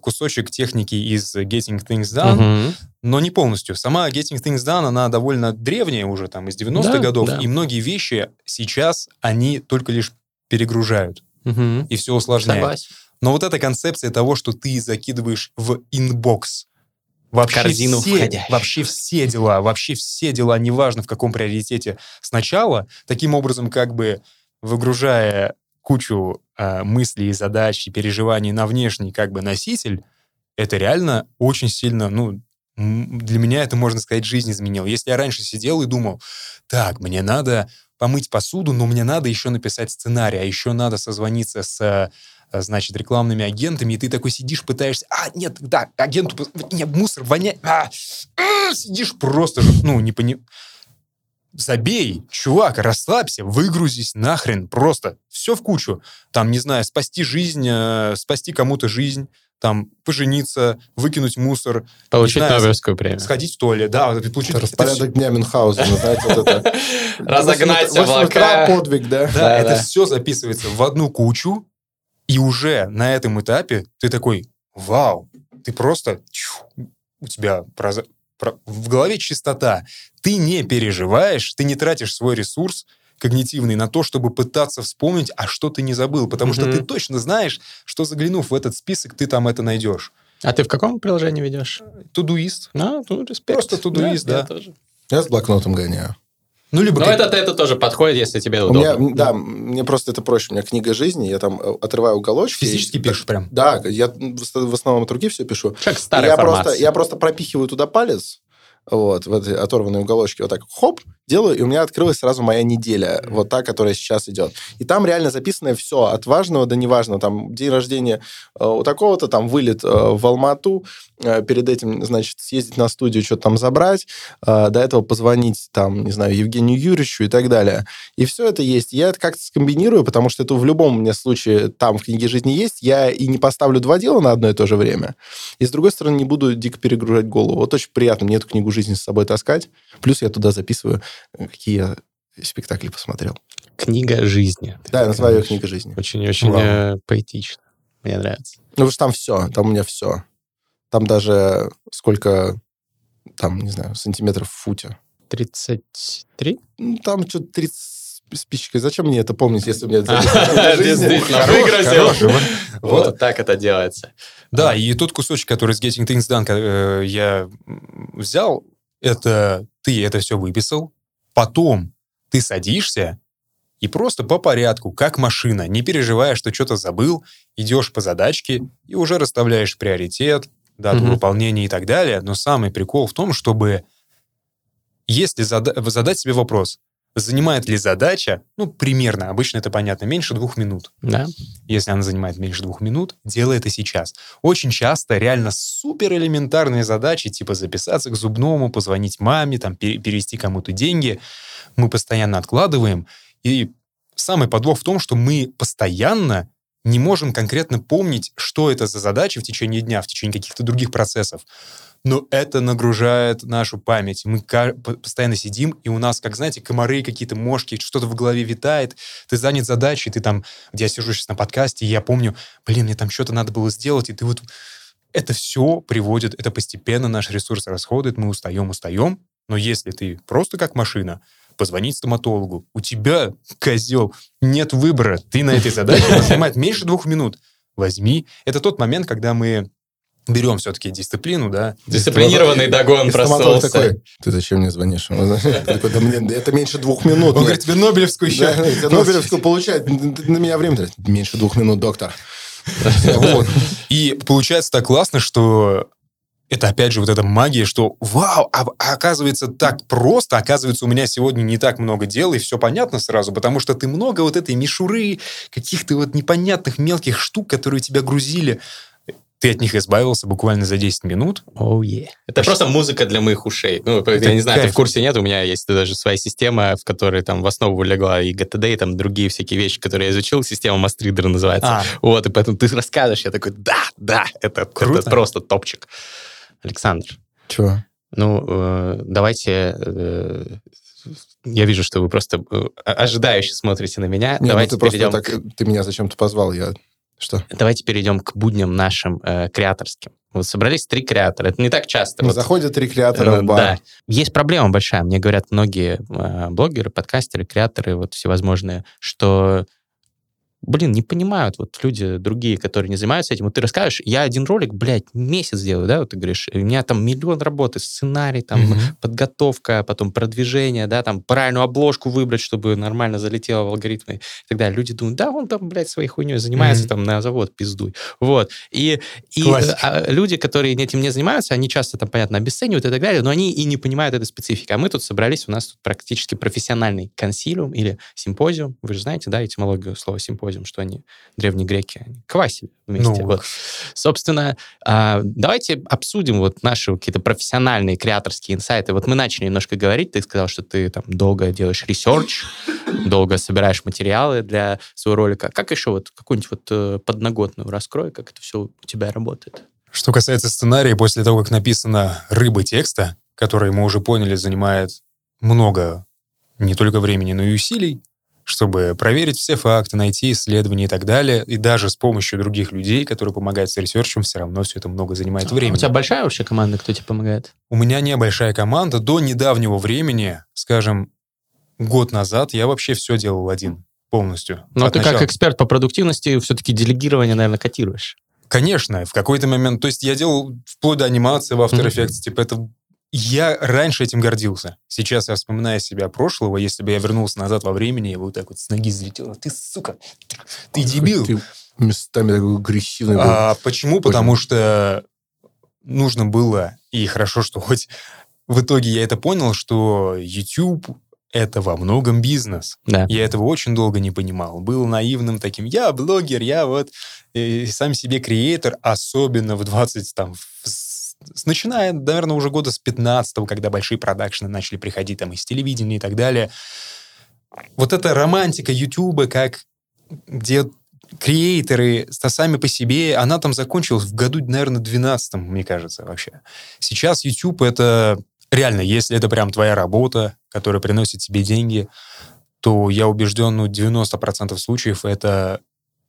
кусочек техники из Getting Things Done, угу. но не полностью. Сама Getting Things Done, она довольно древняя уже, там, из 90-х да, годов, да. и многие вещи сейчас, они только лишь перегружают угу. и все усложняют. Согласен. Но вот эта концепция того, что ты закидываешь в inbox вообще корзину все, вообще все дела, вообще все дела, неважно в каком приоритете сначала, таким образом как бы выгружая кучу э, мыслей, задач и переживаний на внешний как бы носитель, это реально очень сильно, ну, для меня это, можно сказать, жизнь изменил. Если я раньше сидел и думал, так, мне надо помыть посуду, но мне надо еще написать сценарий, а еще надо созвониться с э, значит, рекламными агентами, и ты такой сидишь, пытаешься, а, нет, да, агенту, нет, мусор воняет, а, а, сидишь просто, ну, не понимаешь забей, чувак, расслабься, выгрузись нахрен, просто все в кучу. Там, не знаю, спасти жизнь, э, спасти кому-то жизнь, там, пожениться, выкинуть мусор. Получить знаю, Нобелевскую премию. Сходить в туалет, да. Получить... Распорядок дня Мюнхгаузена, *laughs* знаете, вот это. *laughs* Разогнать облака. подвиг, да? Да, это все записывается в одну кучу, и уже на этом этапе ты такой, вау, ты просто, у тебя в голове чистота. Ты не переживаешь, ты не тратишь свой ресурс когнитивный на то, чтобы пытаться вспомнить, а что ты не забыл. Потому mm-hmm. что ты точно знаешь, что заглянув в этот список, ты там это найдешь. А ты в каком приложении ведешь? Тудуист. А, ну, респект. Просто тудуист, да. да. Я, я с блокнотом гоняю. Ну, либо... Но как... это, это тоже подходит, если тебе удобно. У меня, да, мне просто это проще. У меня книга жизни, я там э, отрываю уголочки. Физически и... пишешь прям? Да, я в основном от руки все пишу. Как старый я просто, я просто пропихиваю туда палец, вот, в этой оторванной уголочке, вот так, хоп, делаю, и у меня открылась сразу моя неделя, вот та, которая сейчас идет. И там реально записано все, от важного до неважного. Там день рождения э, у такого-то, там вылет э, в Алмату, перед этим, значит, съездить на студию, что-то там забрать, до этого позвонить, там, не знаю, Евгению Юрьевичу и так далее. И все это есть. Я это как-то скомбинирую, потому что это в любом меня случае там в книге жизни есть. Я и не поставлю два дела на одно и то же время. И, с другой стороны, не буду дико перегружать голову. Вот очень приятно мне эту книгу жизни с собой таскать. Плюс я туда записываю какие я спектакли посмотрел. Книга жизни. Да, я называю ее книга жизни. Очень-очень э, поэтично. Мне нравится. Ну, потому что там все, там у меня все. Там даже сколько, там, не знаю, сантиметров в футе. 33? Ну, там что-то 30 спичкой. Зачем мне это помнить, если у меня *laughs* Действительно, Вот так это делается. Да, и тот кусочек, который с Getting Things Done э, я взял, это ты это все выписал, потом ты садишься и просто по порядку, как машина, не переживая, что что-то забыл, идешь по задачке и уже расставляешь приоритет, дату mm выполнения и так далее. Но самый прикол в том, чтобы если зада- задать себе вопрос, Занимает ли задача, ну, примерно, обычно это понятно, меньше двух минут. Да. Если она занимает меньше двух минут, делай это сейчас. Очень часто реально супер элементарные задачи, типа записаться к зубному, позвонить маме, там, перевести кому-то деньги, мы постоянно откладываем. И самый подвох в том, что мы постоянно не можем конкретно помнить, что это за задача в течение дня, в течение каких-то других процессов. Но это нагружает нашу память. Мы постоянно сидим, и у нас, как знаете, комары какие-то, мошки, что-то в голове витает, ты занят задачей, ты там, где я сижу сейчас на подкасте, и я помню, блин, мне там что-то надо было сделать, и ты вот... Это все приводит, это постепенно наш ресурс расходует, мы устаем, устаем, но если ты просто как машина, позвонить стоматологу, у тебя, козел, нет выбора, ты на этой задаче, занимает меньше двух минут, возьми. Это тот момент, когда мы берем все-таки дисциплину, да. Дисциплинированный догон проснулся. такой, ты зачем мне звонишь? «Да мне- это меньше двух минут. Он говорит, тебе Нобелевскую еще. Это Нобелевскую получает. На меня время тратит. Меньше двух минут, доктор. *laughs* Вот. И получается так классно, что это опять же вот эта магия, что вау, а, а оказывается так просто, оказывается у меня сегодня не так много дел, и все понятно сразу, потому что ты много вот этой мишуры, каких-то вот непонятных мелких штук, которые тебя грузили, ты от них избавился буквально за 10 минут. Oh, yeah. Это просто музыка для моих ушей. Ну, я Это не знаю, ты кайф. в курсе нет, у меня есть даже своя система, в которой там в основу легла и GTD, и там другие всякие вещи, которые я изучил. Система Мастридера называется. А, Вот, и поэтому ты расскажешь, я такой, да, да, это, Круто. это просто топчик. Александр, Чего? ну, э, давайте... э, я вижу, что вы просто э, ожидающе смотрите на меня. Не, ну давайте ты просто перейдем... так, ты меня зачем-то позвал, я... Что? Давайте перейдем к будням нашим э, креаторским. Вот собрались три креатора. Это не так часто. Вот, Заходят три креатора э, в бар. Да. Есть проблема большая. Мне говорят многие э, блогеры, подкастеры, креаторы, вот всевозможные, что блин, не понимают вот люди другие, которые не занимаются этим. Вот ты расскажешь, я один ролик, блядь, месяц делаю, да, вот ты говоришь, у меня там миллион работы, сценарий, там, Мгм. подготовка, потом продвижение, да, там, правильную обложку выбрать, чтобы нормально залетело в алгоритмы и так далее. Люди думают, да, он там, блядь, своей хуйней занимается, Мгм. там, на завод пиздуй. Вот. И, и а, люди, которые этим не занимаются, они часто, там, понятно, обесценивают и так далее, но они и не понимают этой специфики. А мы тут собрались, у нас тут практически профессиональный консилиум или симпозиум. Вы же знаете, да, этимологию слова симпозиум, что они, древние греки, они квасили вместе. Ну, Вот. Собственно, а, давайте обсудим вот наши какие-то профессиональные креаторские инсайты. Вот мы начали немножко говорить, ты сказал, что ты там долго делаешь research, долго собираешь материалы для своего ролика. Как еще вот какую-нибудь вот э, подноготную раскрой, как это все у тебя работает? Что касается сценария, после того, как написано «рыба текста», который, мы уже поняли, занимает много не только времени, но и усилий, чтобы проверить все факты, найти исследования и так далее, и даже с помощью других людей, которые помогают с ресерчем, все равно все это много занимает времени. А У тебя большая вообще команда, кто тебе помогает? У меня небольшая команда. До недавнего времени, скажем, год назад, я вообще все делал один полностью. Но От ты как начала. эксперт по продуктивности все-таки делегирование, наверное, котируешь. Конечно, в какой-то момент, то есть я делал вплоть до анимации в After. Effects, типа это я раньше этим гордился. Сейчас я вспоминаю себя прошлого, если бы я вернулся назад во времени, я бы вот так вот с ноги взлетел. Ты, сука, ты дебил. Ты местами такой агрессивный был. А почему? Потому что нужно было, и хорошо, что хоть в итоге я это понял, что YouTube это во многом бизнес. Да. Я этого очень долго не понимал. Был наивным таким. Я блогер, я вот э, сам себе креатор, особенно в 20 там... в- начиная, наверное, уже года с 15 когда большие продакшны начали приходить там из телевидения и так далее. Вот эта романтика Ютуба, как где креаторы сами по себе, она там закончилась в году, наверное, 12 мне кажется, вообще. Сейчас YouTube — это реально, если это прям твоя работа, которая приносит тебе деньги, то я убежден, ну, 90% случаев это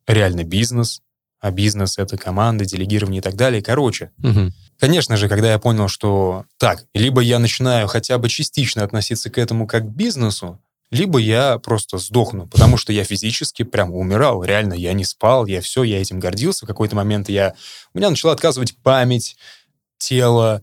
реально бизнес, а бизнес — это команда, делегирование и так далее. Короче, Мгм. Конечно же, когда я понял, что так, либо я начинаю хотя бы частично относиться к этому как к бизнесу, либо я просто сдохну, потому что я физически прям умирал, реально, я не спал, я все, я этим гордился. В какой-то момент я, у меня начала отказывать память, тело,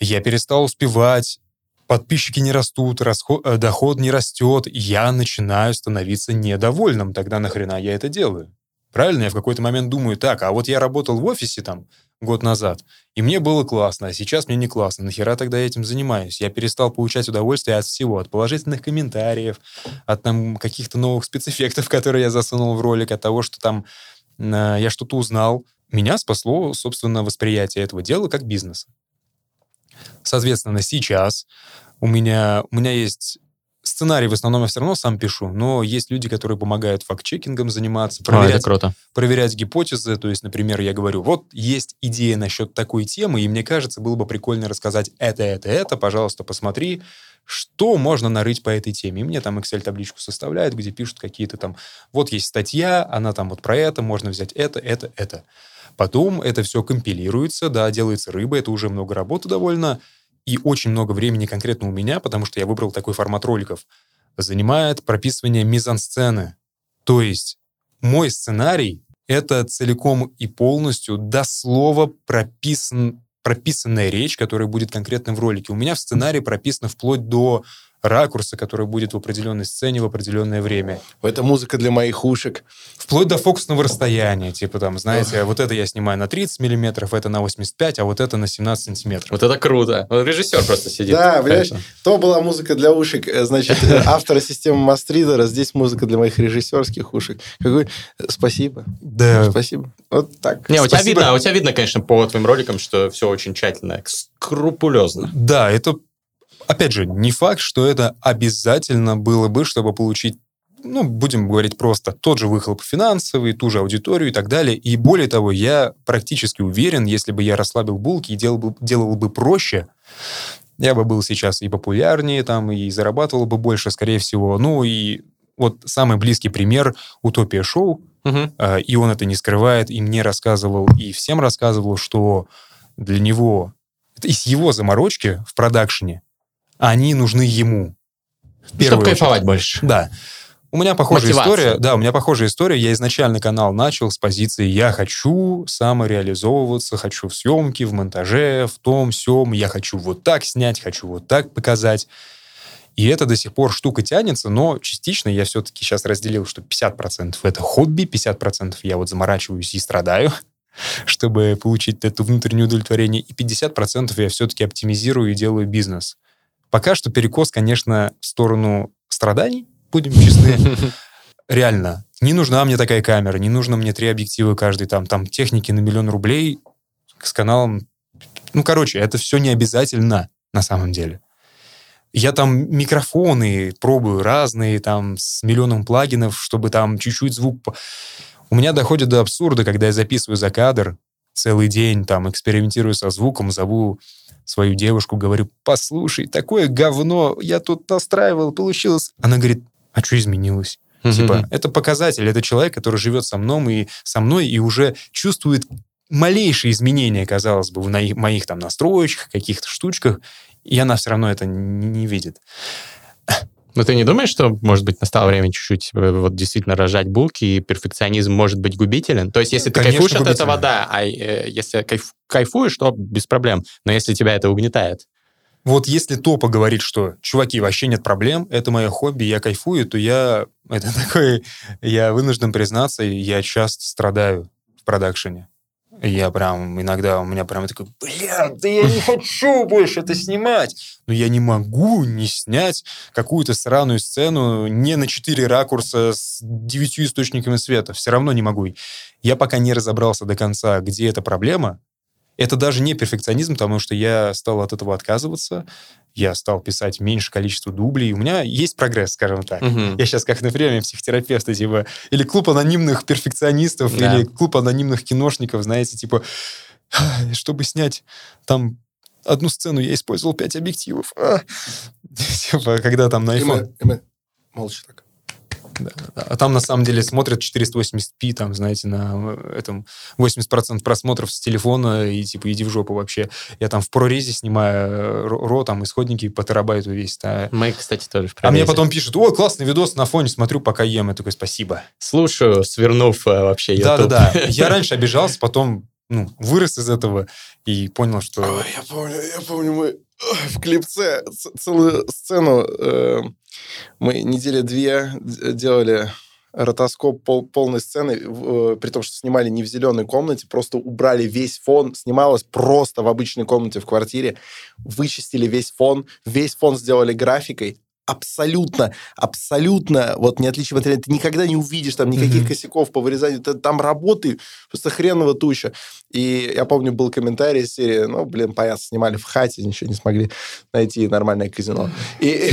я перестал успевать, подписчики не растут, расход, э, доход не растет, я начинаю становиться недовольным. Тогда нахрена я это делаю? Правильно? Я в какой-то момент думаю, так, а вот я работал в офисе там год назад, и мне было классно, а сейчас мне не классно. Нахера тогда я этим занимаюсь? Я перестал получать удовольствие от всего, от положительных комментариев, от там каких-то новых спецэффектов, *laughs* которые я засунул в ролик, от того, что там э, я что-то узнал. Меня спасло, собственно, восприятие этого дела как бизнеса. Соответственно, сейчас у меня, у меня есть сценарий, в основном я все равно сам пишу, но есть люди, которые помогают факт-чекингом заниматься, О, это проверять, круто. проверять гипотезы. То есть, например, я говорю, вот есть идея насчет такой темы, и мне кажется, было бы прикольно рассказать это, это, это. Пожалуйста, посмотри, что можно нарыть по этой теме. И мне там Excel-табличку составляют, где пишут какие-то там... Вот есть статья, она там вот про это, можно взять это, это, это. Потом это все компилируется, да, делается рыба, это уже много работы довольно, и очень много времени конкретно у меня, потому что я выбрал такой формат роликов, занимает прописывание мизансцены. То есть мой сценарий это целиком и полностью до слова прописан, прописанная речь, которая будет конкретно в ролике. У меня в сценарии прописано вплоть до ракурса, который будет в определенной сцене в определенное время. Это музыка для моих ушек. Вплоть до фокусного расстояния. Типа там, знаете, вот это я снимаю на 30 миллиметров, это на 85, а вот это на 17 сантиметров. Вот это круто. Вот режиссер просто сидит. Да, понимаешь, то была музыка для ушек, э, значит, э, *laughs* автора системы Мастридера, здесь музыка для моих режиссерских ушек. Какой... Спасибо. Да. Спасибо. Вот так. Не, у тебя видно, у тебя видно, конечно, по твоим роликам, что все очень тщательно, скрупулезно. Да, это, опять же, не факт, что это обязательно было бы, чтобы получить ну, будем говорить просто, тот же выхлоп финансовый, ту же аудиторию и так далее. И более того, я практически уверен, если бы я расслабил булки и делал бы, делал бы проще, я бы был сейчас и популярнее там, и зарабатывал бы больше, скорее всего. Ну, и вот самый близкий пример — «Утопия шоу», э, и он это не скрывает, и мне рассказывал, и всем рассказывал, что для него, из его заморочки в продакшене, они нужны ему. Чтобы первую очередь. кайфовать больше. Да. У меня похожая Мотивация. история. Да, у меня похожая история. Я изначально канал начал с позиции «я хочу самореализовываться, хочу в съемке, в монтаже, в том, сём, я хочу вот так снять, хочу вот так показать». И это до сих пор штука тянется, но частично я все-таки сейчас разделил, что 50% это хобби, 50% я вот заморачиваюсь и страдаю, *laughs* чтобы получить это внутреннее удовлетворение, и 50% я все-таки оптимизирую и делаю бизнес. Пока что перекос, конечно, в сторону страданий, будем честны. *laughs* Реально, не нужна мне такая камера, не нужно мне три объектива каждый, там, там техники на миллион рублей с каналом. Ну, короче, это все не обязательно на самом деле. Я там микрофоны пробую разные, там, с миллионом плагинов, чтобы там чуть-чуть звук... У меня доходит до абсурда, когда я записываю за кадр целый день, там, экспериментирую со звуком, зову свою девушку, говорю, послушай, такое говно, я тут настраивал, получилось. Она говорит, а что изменилось? Типа, это показатель, это человек, который живет со мной и со мной и уже чувствует малейшие изменения, казалось бы, в моих там настроечках, каких-то штучках, и она все равно это не видит. Но ты не думаешь, что, может быть, настало время чуть-чуть э, вот действительно рожать булки, и перфекционизм может быть губителен? То есть, если ты Конечно, кайфуешь от губителен. этого, да, а э, если кайф- кайфуешь, то без проблем. Но если тебя это угнетает, Вот если топа говорит, что, чуваки, вообще нет проблем, это мое хобби, я кайфую, то я, *laughs* это такой, я вынужден признаться, я часто страдаю в продакшене. Я прям, иногда у меня прям такой, бля, да я не хочу больше это снимать. Но я не могу не снять какую-то сраную сцену не на четыре ракурса с девятью источниками света. Все равно не могу. Я пока не разобрался до конца, где эта проблема. Это даже не перфекционизм, потому что я стал от этого отказываться. Я стал писать меньше количество дублей. У меня есть прогресс, скажем так. Я сейчас как на приеме психотерапевта, типа, или клуб анонимных перфекционистов, Да. или клуб анонимных киношников, знаете, типа, «Ай, чтобы снять там одну сцену, я использовал пять объективов. *laughs* Типа, когда там на iPhone... мы- и молча так. А там на самом деле смотрят 480p, там, знаете, на э, этом 80% просмотров с телефона, и типа иди в жопу вообще. Я там в прорезе снимаю э, ро, там исходники по терабайту весь. а- Мы, кстати, тоже в А мне прорезе. потом пишут, о, классный видос на фоне, смотрю, пока ем. Я такой, спасибо. Слушаю, свернув э, вообще YouTube. Да-да-да. *laughs* Я раньше обижался, потом ну, вырос из этого и понял, что... Ой, я помню, я помню, мы в клипце целую сцену э, мы недели две д- делали ротоскоп пол- полной сцены, э, при том, что снимали не в зеленой комнате, просто убрали весь фон, снималось просто в обычной комнате в квартире, вычистили весь фон, весь фон сделали графикой, абсолютно, абсолютно, вот не отличие материала, ты никогда не увидишь там никаких Мгм. косяков по вырезанию, там работы просто хреново туча. И я помню, был комментарий из серии, ну, блин, понятно, снимали в хате, ничего не смогли найти нормальное казино. И,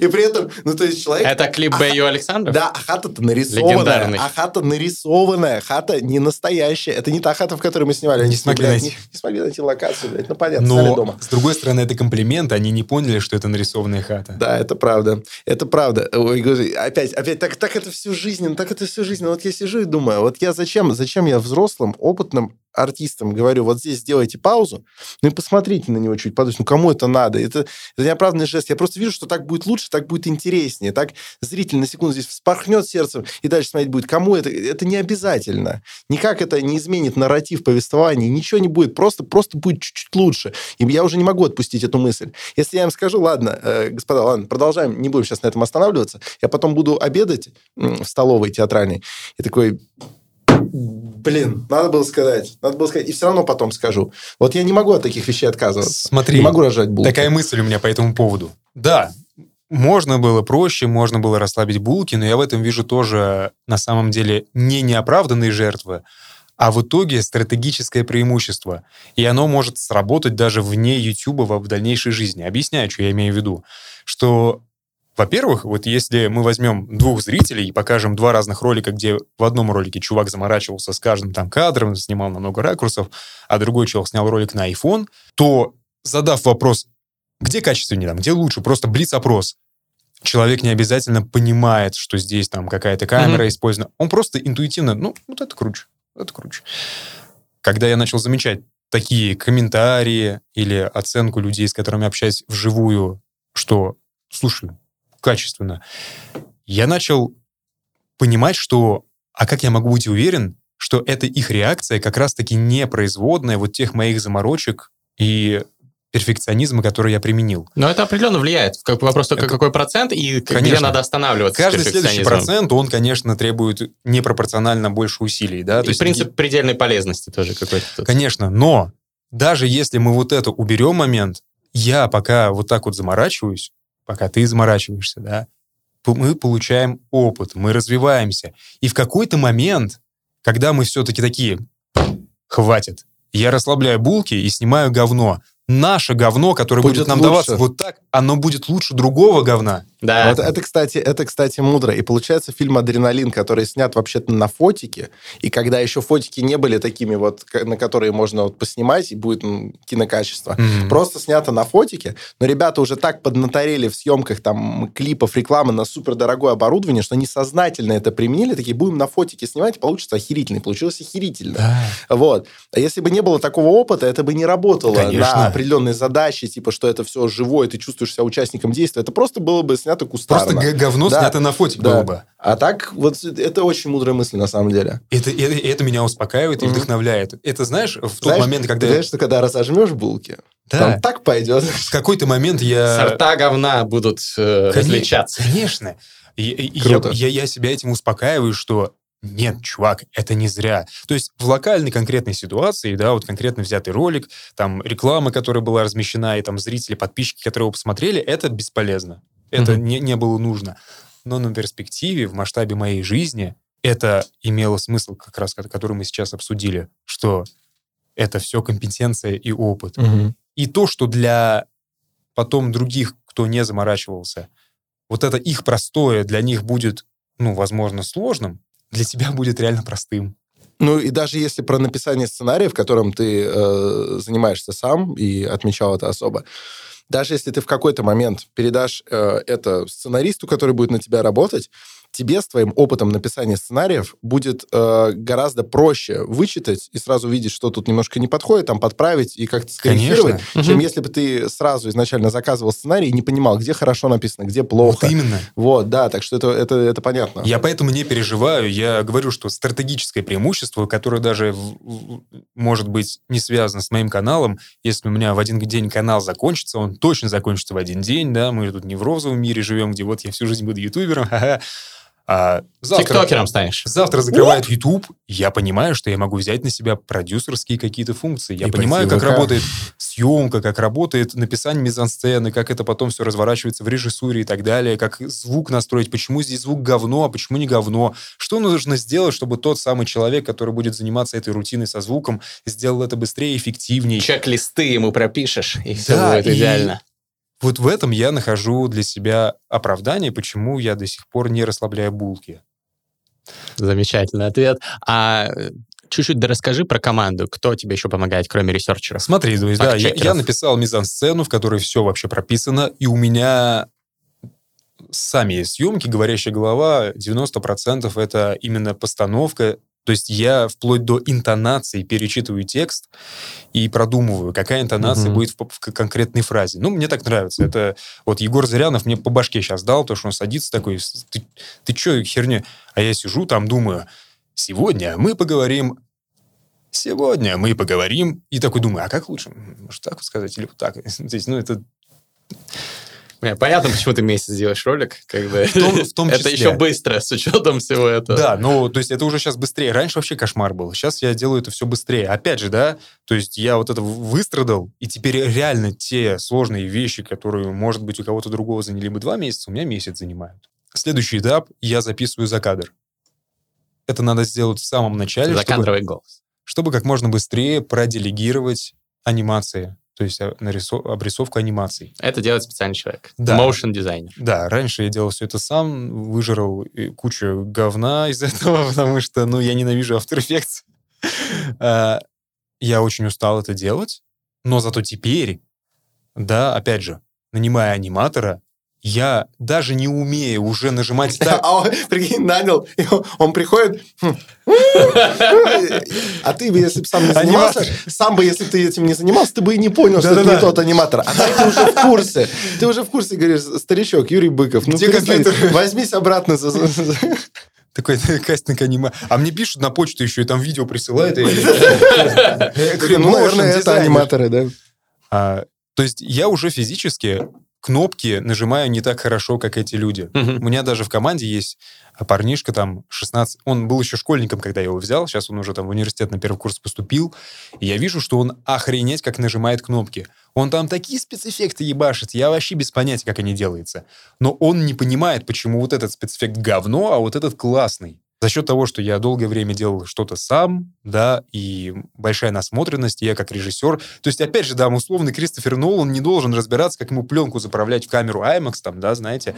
и при этом, ну, то есть человек... Это клип Бэйю Александров? Да, а хата-то нарисованная. А хата нарисованная. Хата не настоящая. Это не та хата, в которой мы снимали. Они Не смогли найти. Не, не смогли найти локацию, блядь. Ну, понятно, Но, дома. с другой стороны, это комплимент, они не поняли, что это нарисованная хата. Да, это правда. Это правда. Ой, опять, опять, так, так это всю жизнь, так это всю жизнь. Вот я сижу и думаю, вот я зачем, зачем я взрослым, опытным артистам говорю, вот здесь сделайте паузу, ну и посмотрите на него чуть подольше, ну кому это надо? Это, это неоправданный жест. Я просто вижу, что так будет лучше, так будет интереснее, так зритель на секунду здесь вспорхнет сердцем и дальше смотреть будет. Кому это? Это не обязательно. Никак это не изменит нарратив повествования, ничего не будет, просто, просто будет чуть-чуть лучше. И я уже не могу отпустить эту мысль. Если я им скажу, ладно, э, господа, ладно, продолжаем, не будем сейчас на этом останавливаться, я потом буду обедать в столовой театральной, и такой, блин, надо было сказать, надо было сказать, и все равно потом скажу. Вот я не могу от таких вещей отказываться. Смотри, не могу рожать булки. Такая мысль у меня по этому поводу. Да, можно было проще, можно было расслабить булки, но я в этом вижу тоже, на самом деле, не неоправданные жертвы, а в итоге стратегическое преимущество. И оно может сработать даже вне YouTube в дальнейшей жизни. Объясняю, что я имею в виду. Что во-первых, вот если мы возьмем двух зрителей и покажем два разных ролика, где в одном ролике чувак заморачивался с каждым там кадром, снимал на много ракурсов, а другой человек снял ролик на iPhone, то задав вопрос, где качественнее, там, где лучше, просто блиц-опрос, человек не обязательно понимает, что здесь там какая-то камера mm-hmm. использована. Он просто интуитивно, ну, вот это круче, это круче. Когда я начал замечать такие комментарии или оценку людей, с которыми общаюсь вживую, что, слушай, качественно, я начал понимать, что, а как я могу быть уверен, что это их реакция как раз-таки не производная вот тех моих заморочек и перфекционизма, который я применил. Но это определенно влияет. Как вопрос только, это... какой процент и конечно. где надо останавливаться Каждый следующий процент, он, конечно, требует непропорционально больше усилий. Да? И То есть принцип есть... предельной полезности тоже какой-то. Конечно, но даже если мы вот это уберем момент, я пока вот так вот заморачиваюсь, пока ты заморачиваешься, да, мы получаем опыт, мы развиваемся. И в какой-то момент, когда мы все-таки такие, хватит, я расслабляю булки и снимаю говно, наше говно, которое будет, будет нам лучше. даваться вот так, оно будет лучше другого говна. Да. Вот это, кстати, это, кстати, мудро. И получается фильм «Адреналин», который снят вообще-то на фотике, и когда еще фотики не были такими вот, на которые можно вот поснимать, и будет кинокачество, mm-hmm. просто снято на фотике, но ребята уже так поднаторели в съемках там клипов, рекламы на супердорогое оборудование, что они сознательно это применили, такие, будем на фотике снимать, получится охерительно. И получилось охерительно. Да. Вот. А если бы не было такого опыта, это бы не работало Конечно. на определенные задачи, типа, что это все живое, ты чувствуешь себя участником действия. Это просто было бы снято снято кустарно. Просто говно да. снято на фотик да. было бы. А так, вот это очень мудрая мысль на самом деле. Это, это, это меня успокаивает и mm-hmm. вдохновляет. Это знаешь, в тот момент, когда... Знаешь, что когда разожмешь булки, да. там так пойдет. В какой-то момент я... Сорта говна будут э, Конечно, различаться. Конечно. И, я, я, я себя этим успокаиваю, что нет, чувак, это не зря. То есть в локальной конкретной ситуации, да, вот конкретно взятый ролик, там реклама, которая была размещена, и там зрители, подписчики, которые его посмотрели, это бесполезно. Это mm-hmm. не, не было нужно. Но на перспективе, в масштабе моей жизни, это имело смысл, как раз, который мы сейчас обсудили, что это все компетенция и опыт. Угу. И то, что для потом других, кто не заморачивался, вот это их простое для них будет, ну, возможно, сложным, для тебя будет реально простым. Ну и даже если про написание сценария, в котором ты э, занимаешься сам и отмечал это особо, даже если ты в какой-то момент передашь э, это сценаристу, который будет на тебя работать, тебе с твоим опытом написания сценариев будет э, гораздо проще вычитать и сразу видеть, что тут немножко не подходит, там подправить и как-то скорректировать, Конечно. чем угу. если бы ты сразу изначально заказывал сценарий и не понимал, где хорошо написано, где плохо. Вот именно. Вот, да, так что это, это, это понятно. Я поэтому не переживаю. Я говорю, что стратегическое преимущество, которое даже может быть не связано с моим каналом, если у меня в один день канал закончится, он точно закончится в один день, да, мы тут не в розовом мире живем, где вот я всю жизнь буду ютубером, *laughs* ха-ха, а завтра, Тиктокером станешь. Завтра закрывает YouTube, я понимаю, что я могу взять на себя продюсерские какие-то функции. Я и понимаю, как работает съемка, как работает написание мизансцены, как это потом все разворачивается в режиссуре и так далее, как звук настроить, почему здесь звук говно, а почему не говно. Что нужно сделать, чтобы тот самый человек, который будет заниматься этой рутиной со звуком, сделал это быстрее и эффективнее. Чек-листы ему пропишешь, и все да, будет идеально. И вот в этом я нахожу для себя оправдание, почему я до сих пор не расслабляю булки. Замечательный ответ. А э, чуть-чуть да расскажи про команду. Кто тебе еще помогает, кроме ресерчеров? Смотри, есть, да, я, я написал мизансцену, в которой все вообще прописано, и у меня сами съемки, говорящая голова, 90% это именно постановка То есть я вплоть до интонации перечитываю текст и продумываю, какая интонация Мгм. будет в, в конкретной фразе. Ну, мне так нравится. Это вот Егор Зырянов мне по башке сейчас дал, то, что он садится такой, «С- ты, ты чё, херня? А я сижу там, думаю, сегодня мы поговорим Сегодня мы поговорим, и такой думаю, а как лучше? Может, так вот сказать или вот так? *laughs* То есть, ну, это Понятно, почему ты месяц делаешь ролик. Как бы. том- в том Это числе. еще быстро, с учетом всего этого. Да, ну, то есть это уже сейчас быстрее. Раньше вообще кошмар был. Сейчас я делаю это все быстрее. Опять же, да, то есть я вот это выстрадал, и теперь реально те сложные вещи, которые, может быть, у кого-то другого заняли бы два месяца, у меня месяц занимают. Следующий этап я записываю за кадр. Это надо сделать в самом начале, чтобы, Закадровый голос. чтобы как можно быстрее проделегировать анимации, то есть а, нарисо- обрисовку анимаций. Это делает специальный человек. Да. Motion дизайнер. Да, раньше я делал все это сам, выжрал э, кучу говна *laughs* из этого, потому что, ну, я ненавижу After Effects. А, Я очень устал это делать, но зато теперь, да, опять же, нанимая аниматора, я даже не умею уже нажимать так. *laughs* А он, прикинь, нанял, он, приходит, хм, а ты бы, если бы сам не занимался, сам бы, если бы ты этим не занимался, ты бы и не понял, что это не тот аниматор. А так ты уже в курсе. Ты уже в курсе, говоришь, старичок, Юрий Быков, ну Где перестань, возьмись обратно. за- Такой *laughs* кастинг анима. А мне пишут на почту еще, и там видео присылают. *laughs* Ну, наверное, это аниматоры, да. А, То есть я уже физически кнопки нажимаю не так хорошо, как эти люди. У Мгм. меня даже в команде есть парнишка там 16... Он был еще школьником, когда я его взял. Сейчас он уже там в университет на первый курс поступил. И я вижу, что он охренеть как нажимает кнопки. Он там такие спецэффекты ебашит. Я вообще без понятия, как они делаются. Но он не понимает, почему вот этот спецэффект говно, а вот этот классный. За счет того, что я долгое время делал что-то сам, да, и большая насмотренность, и я как режиссер. То есть, опять же, да, условный Кристофер Нолан не должен разбираться, как ему пленку заправлять в камеру IMAX, там, да, знаете.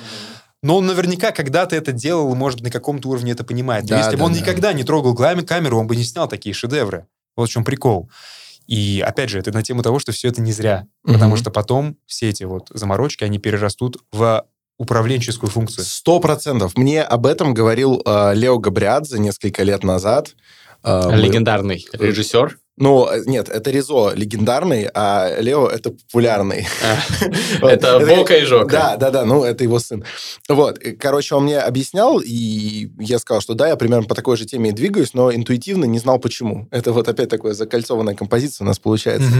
Но он наверняка когда-то это делал, может, на каком-то уровне это понимает. Да, Если бы да, он да. никогда не трогал камеру, он бы не снял такие шедевры. Вот в чем прикол. И, опять же, это на тему того, что все это не зря. Потому Мгм. что потом все эти вот заморочки, они перерастут в управленческую функцию. Сто процентов. Мне об этом говорил э, Лео Габриадзе несколько лет назад. Э, мы- Легендарный режиссер. Ну, э, нет, это Ризо легендарный, а Лео это популярный. А. *laughs* Это Бока и Жока. Да, да, да, ну, это его сын. Вот, короче, он мне объяснял, и я сказал, что да, я примерно по такой же теме и двигаюсь, но интуитивно не знал, почему. Это вот опять такая закольцованная композиция у нас получается.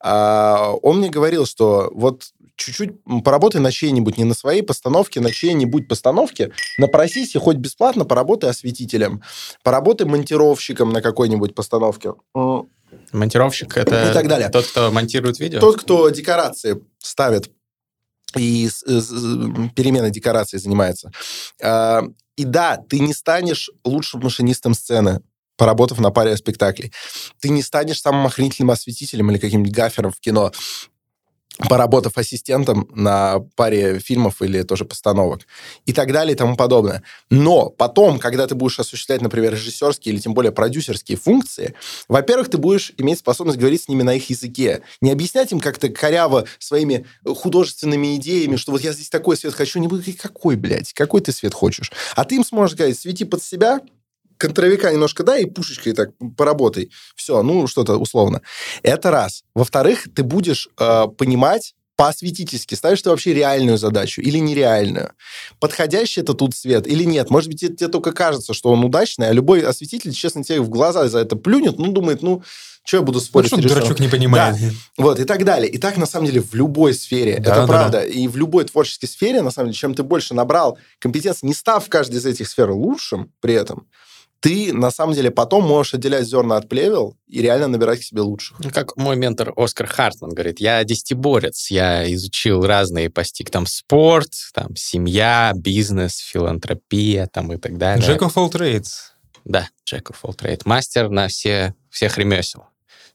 А, он мне говорил, что вот чуть-чуть поработай на чьей-нибудь, не на своей постановке, на чьей-нибудь постановке, напросись и хоть бесплатно поработай осветителем, поработай монтировщиком на какой-нибудь постановке. Монтировщик — это И так далее. тот, кто монтирует видео? Тот, кто декорации ставит и с- с- переменой декорации занимается. А, И да, ты не станешь лучшим машинистом сцены, поработав на паре спектаклей. Ты не станешь самым охренительным осветителем или каким-нибудь гафером в кино, поработав ассистентом на паре фильмов или тоже постановок и так далее и тому подобное. Но потом, когда ты будешь осуществлять, например, режиссерские или тем более продюсерские функции, во-первых, ты будешь иметь способность говорить с ними на их языке. Не объяснять им как-то коряво своими художественными идеями, что вот я здесь такой свет хочу. Не буду говорить, какой, блядь, какой ты свет хочешь. А ты им сможешь сказать, свети под себя, контровика немножко дай и пушечкой так поработай. Все, ну, что-то условно. Это раз. Во-вторых, ты будешь э, понимать по-осветительски, ставишь ты вообще реальную задачу или нереальную. Подходящий это тут свет или нет. Может быть, тебе, только кажется, что он удачный, а любой осветитель, честно, тебе в глаза за это плюнет, ну, думает, ну, что я буду спорить что с режиссером? дурачок не понимает. Вот, и так далее. И так, на самом деле, в любой сфере. Да, это да, правда. И в любой творческой сфере, на самом деле, чем ты больше набрал компетенций, не став в каждой из этих сфер лучшим при этом, ты, на самом деле, потом можешь отделять зерна от плевел и реально набирать к себе лучших. Ну, Как мой ментор Оскар Хартман говорит, я десятиборец, я изучил разные постиг, там спорт, там семья, бизнес, филантропия, там и так далее. Jack of all trades. Да, Jack of all trade. Мастер на все, всех ремесел,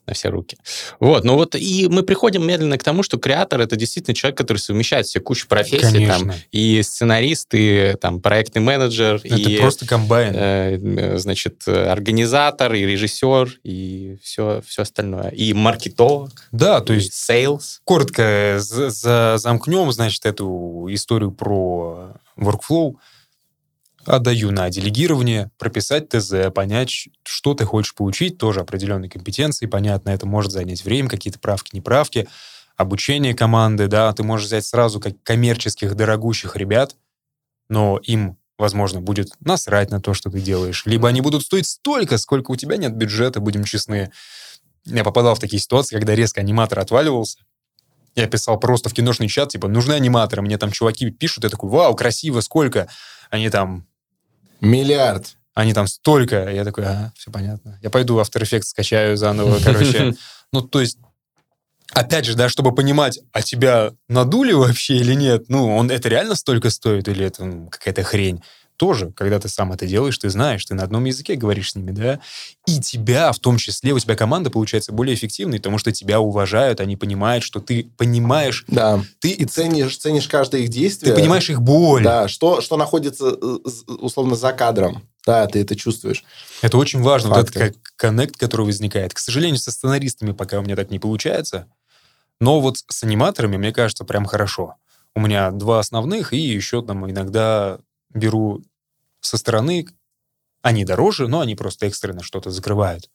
на все руки. Вот, ну вот и мы приходим медленно к тому, что креатор — это действительно человек, который совмещает все кучу профессий, там, Конечно. и сценарист, и там проектный менеджер, Это и просто комбайн. э, э, значит, организатор, и режиссер, и все, все остальное. И маркетолог, Да, то есть sales. коротко за- за- замкнем, значит, эту историю про workflow. Отдаю на делегирование, прописать ТЗ, понять, что ты хочешь получить, тоже определенные компетенции, понятно, это может занять время, какие-то правки, неправки, обучение команды, да, ты можешь взять сразу как коммерческих, дорогущих ребят, но им, возможно, будет насрать на то, что ты делаешь, либо они будут стоить столько, сколько у тебя нет бюджета, будем честны. Я попадал в такие ситуации, когда резко аниматор отваливался, я писал просто в киношный чат, типа, нужны аниматоры. Мне там чуваки пишут, я такой, вау, красиво, сколько? Они там... Миллиард. Они там столько. Я такой, ага, все понятно. Я пойду After Effects скачаю заново, короче. *laughs* Ну, то есть, опять же, да, чтобы понимать, а тебя надули вообще или нет? Ну, он это реально столько стоит или это ну, какая-то хрень? Тоже, когда ты сам это делаешь, ты знаешь, ты на одном языке говоришь с ними, да, и тебя, в том числе, у тебя команда получается более эффективной, потому что тебя уважают, они понимают, что ты понимаешь... Да, ты и ценишь, ценишь каждое их действие. Ты понимаешь их боль. Да, что, что находится, э, условно, за кадром. Да, ты это чувствуешь. Это очень важно, Факты. вот этот как коннект, который возникает. К сожалению, со сценаристами пока у меня так не получается, но вот с аниматорами, мне кажется, прям хорошо. У меня два основных, и еще там иногда беру со стороны они дороже, но они просто экстренно что-то закрывают.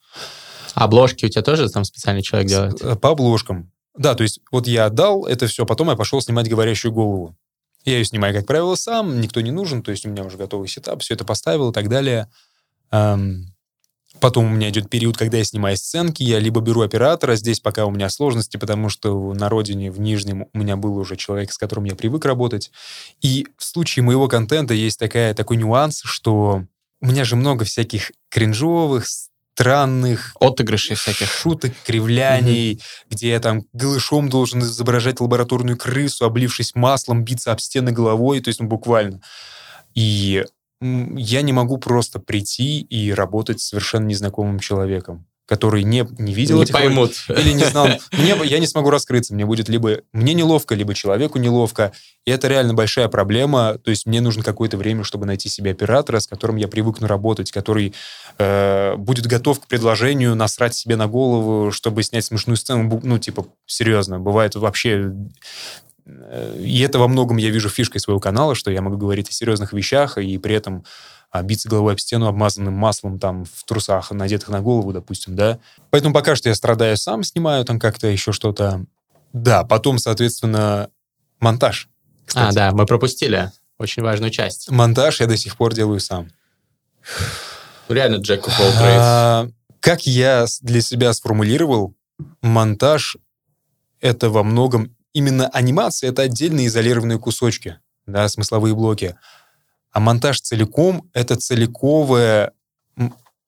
А обложки у тебя тоже там специальный человек делает? Э, по обложкам. Да, то есть вот я отдал это все, потом я пошел снимать говорящую голову. Я ее снимаю, как правило, сам, никто не нужен, то есть у меня уже готовый сетап, все это поставил и так далее. Эм, Потом у меня идет период, когда я снимаю сценки, я либо беру оператора, здесь пока у меня сложности, потому что на родине, в Нижнем, у меня был уже человек, с которым я привык работать. И в случае моего контента есть такая, такой нюанс, что у меня же много всяких кринжовых, странных... Отыгрышей всяких. Шуток, кривляний, mm-hmm. где я там голышом должен изображать лабораторную крысу, облившись маслом, биться об стены головой, то есть ну, буквально. И я не могу просто прийти и работать с совершенно незнакомым человеком который не, не видел не этих поймут. или не знал. Мне, я не смогу раскрыться. Мне будет либо мне неловко, либо человеку неловко. И это реально большая проблема. То есть мне нужно какое-то время, чтобы найти себе оператора, с которым я привыкну работать, который э, будет готов к предложению насрать себе на голову, чтобы снять смешную сцену. Ну, типа, серьезно. Бывает вообще и это во многом я вижу фишкой своего канала, что я могу говорить о серьезных вещах и при этом а, биться головой об стену, обмазанным маслом там в трусах, надетых на голову, допустим, да. Поэтому пока что я страдаю сам, снимаю там как-то еще что-то. Да, потом, соответственно, монтаж. Кстати. А, да, мы пропустили очень важную часть. Монтаж я до сих пор делаю сам. Ну, реально Джек а, Как я для себя сформулировал, монтаж — это во многом именно анимация — это отдельные изолированные кусочки, да, смысловые блоки. А монтаж целиком — это целиковое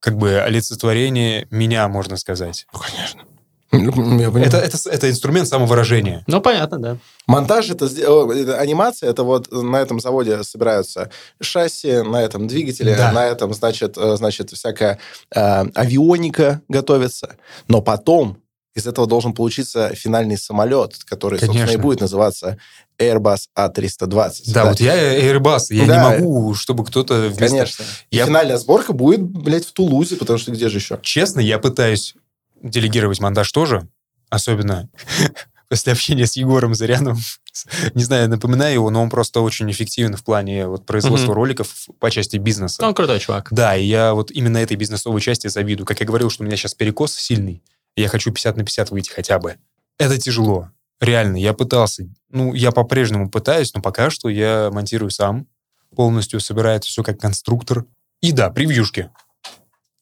как бы олицетворение меня, можно сказать. Ну, конечно. Это, это, это инструмент самовыражения. Ну, понятно, да. Монтаж это, это анимация, это вот на этом заводе собираются шасси, на этом двигатели, да. на этом, значит, э, значит всякая э, авионика готовится. Но потом из этого должен получиться финальный самолет, который, Конечно. собственно, и будет называться Airbus A320. Да, да, вот я Airbus, я да. не могу, чтобы кто-то вместо... Конечно. Я... финальная сборка будет, блядь, в Тулузе, потому что где же еще? Честно, я пытаюсь делегировать монтаж тоже, особенно *laughs* после общения с Егором Заряновым. *laughs* Не знаю, напоминаю его, но он просто очень эффективен в плане вот, производства mm-hmm. роликов по части бизнеса. Он крутой чувак. Да, и я вот именно этой бизнесовой части завидую. Как я говорил, что у меня сейчас перекос сильный я хочу 50 на 50 выйти хотя бы. Это тяжело. Реально, я пытался. Ну, я по-прежнему пытаюсь, но пока что я монтирую сам. Полностью собираю это все как конструктор. И да, превьюшки.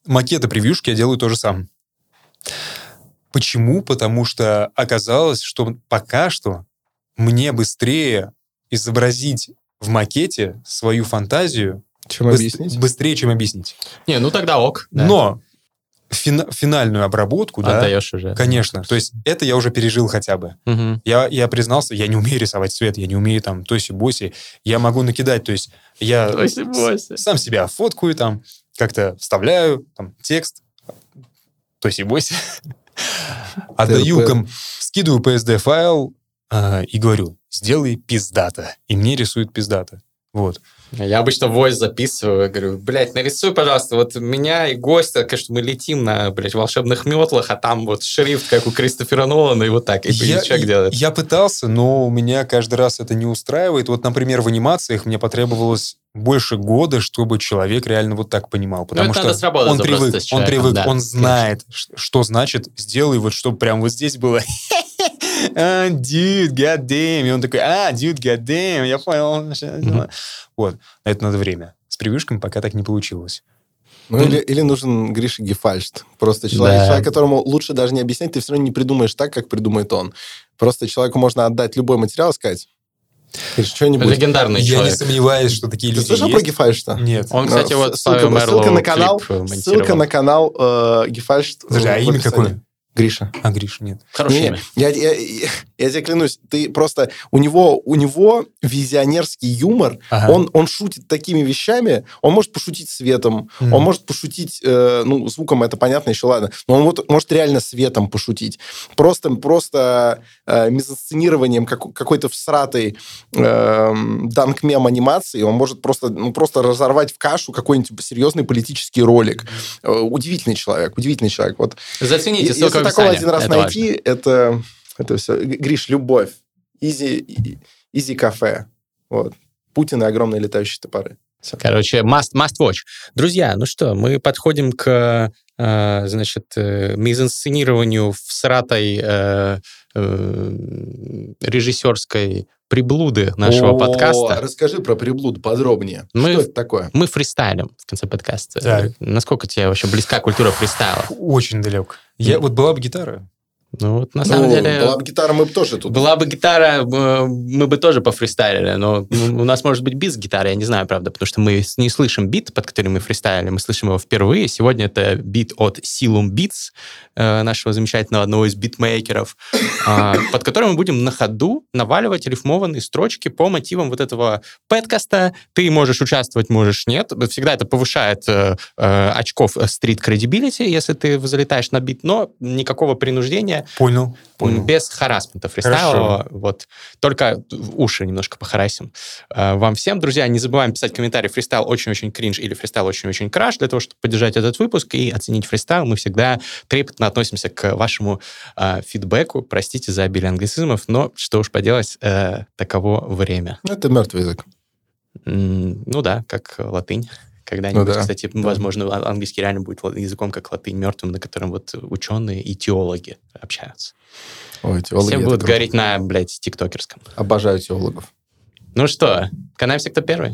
Макеты превьюшки я делаю тоже сам. Почему? Потому что оказалось, что пока что мне быстрее изобразить в макете свою фантазию чем объяснить? Быстрее, чем объяснить. Не, ну тогда ок. Да. Но фина- финальную обработку, Отдаешь да, уже. Конечно. То есть это я уже пережил хотя бы. Угу. Я, я признался, я не умею рисовать цвет, я не умею там тоси-боси. Я могу накидать, то есть я с, сам себя фоткаю там, как-то вставляю там текст, тоси-боси, *laughs* отдаю, ком, скидываю PSD-файл э, и говорю, сделай пиздата. И мне рисуют пиздата. Вот. Я обычно войс записываю, говорю, блядь, нарисуй, пожалуйста, вот меня и гостя, конечно, мы летим на, блядь, волшебных метлах, а там вот шрифт, как у Кристофера Нолана, и вот так, и Я, человек делает. я пытался, но у меня каждый раз это не устраивает. Вот, например, в анимациях мне потребовалось больше года, чтобы человек реально вот так понимал. Потому это что он привык, с он человеком, привык, да, он знает, ш- что значит сделай вот, чтобы прям вот здесь было *laughs* а, dude, god damn. И он такой, а, dude, god damn, я понял. Вот, на это надо время. С привычками пока так не получилось. Ну, или, или нужен Гриша Гефальшт. Просто человек, Да. человек, которому лучше даже не объяснять, ты все равно не придумаешь так, как придумает он. Просто человеку можно отдать любой материал и сказать, что-нибудь. Легендарный Я человек. не сомневаюсь, что такие Ты люди слышал про есть. Гефальшта? Нет. Он, кстати, Ну, вот ссылка, ссылка на канал, э, ссылка монтировал. на канал э, Гефальшт. Подожди, а имя какое? Гриша. А, Гриша, нет. Хорошее Не, имя. я, я, я, я тебе клянусь, ты просто... У него, у него визионерский юмор, Ага. он, он шутит такими вещами, он может пошутить светом, Мгм. он может пошутить, э, ну, звуком это понятно, еще ладно, но он вот может реально светом пошутить. Просто, просто э, мизосценированием как, какой-то всратой э, данк-мем анимации, он может просто, ну, просто разорвать в кашу какой-нибудь серьезный политический ролик. Э, удивительный человек, удивительный человек. Вот Зацените, Если такого один раз Это найти, это, это все. Гриш, любовь. Изи, изи кафе. Вот. Путин и огромные летающие топоры. Всё. Короче, must, must watch. Друзья, ну что, мы подходим к, э, значит, э, мизансценированию в сратой э, э, режиссерской приблуды нашего О, подкаста. Расскажи про приблуд подробнее. Мы- Что это такое? Мы фристайлим в конце подкаста. Так. Насколько тебе вообще близка культура фристайла? Очень далек. Я, вот была бы гитара. Ну вот на самом Ну, деле... была бы гитара, мы бы тоже тут. Была бы гитара, э, мы бы тоже пофристайлили, но у нас может быть с гитары, я не знаю, правда, потому что мы не слышим бит, под который мы фристайлили, мы слышим его впервые. Сегодня это бит от Silum Beats, э, нашего замечательного одного из битмейкеров, а, под которым мы будем на ходу наваливать рифмованные строчки по мотивам вот этого подкаста. Ты можешь участвовать, можешь нет. Всегда это повышает э, очков стрит credibility, если ты залетаешь на бит, но никакого принуждения Понял. Понял. без харасмента фристайлового. Вот. Только уши немножко похарасим. Э, Вам всем, друзья, не забываем писать комментарий фристайл очень-очень кринж или фристайл очень-очень краш для того, чтобы поддержать этот выпуск и оценить фристайл. Мы всегда трепетно относимся к вашему э, фидбэку. Простите за обилие англицизмов, но что уж поделать, э, таково время. Это мертвый язык. Ну да, как латынь. Когда-нибудь, Ну да, кстати, возможно, а- английский реально будет языком, как латынь, мертвым, на котором вот ученые и теологи общаются. Ой, теологи это будут говорить на, блядь, тиктокерском. Обожаю теологов. Ну что, канаемся, кто первый?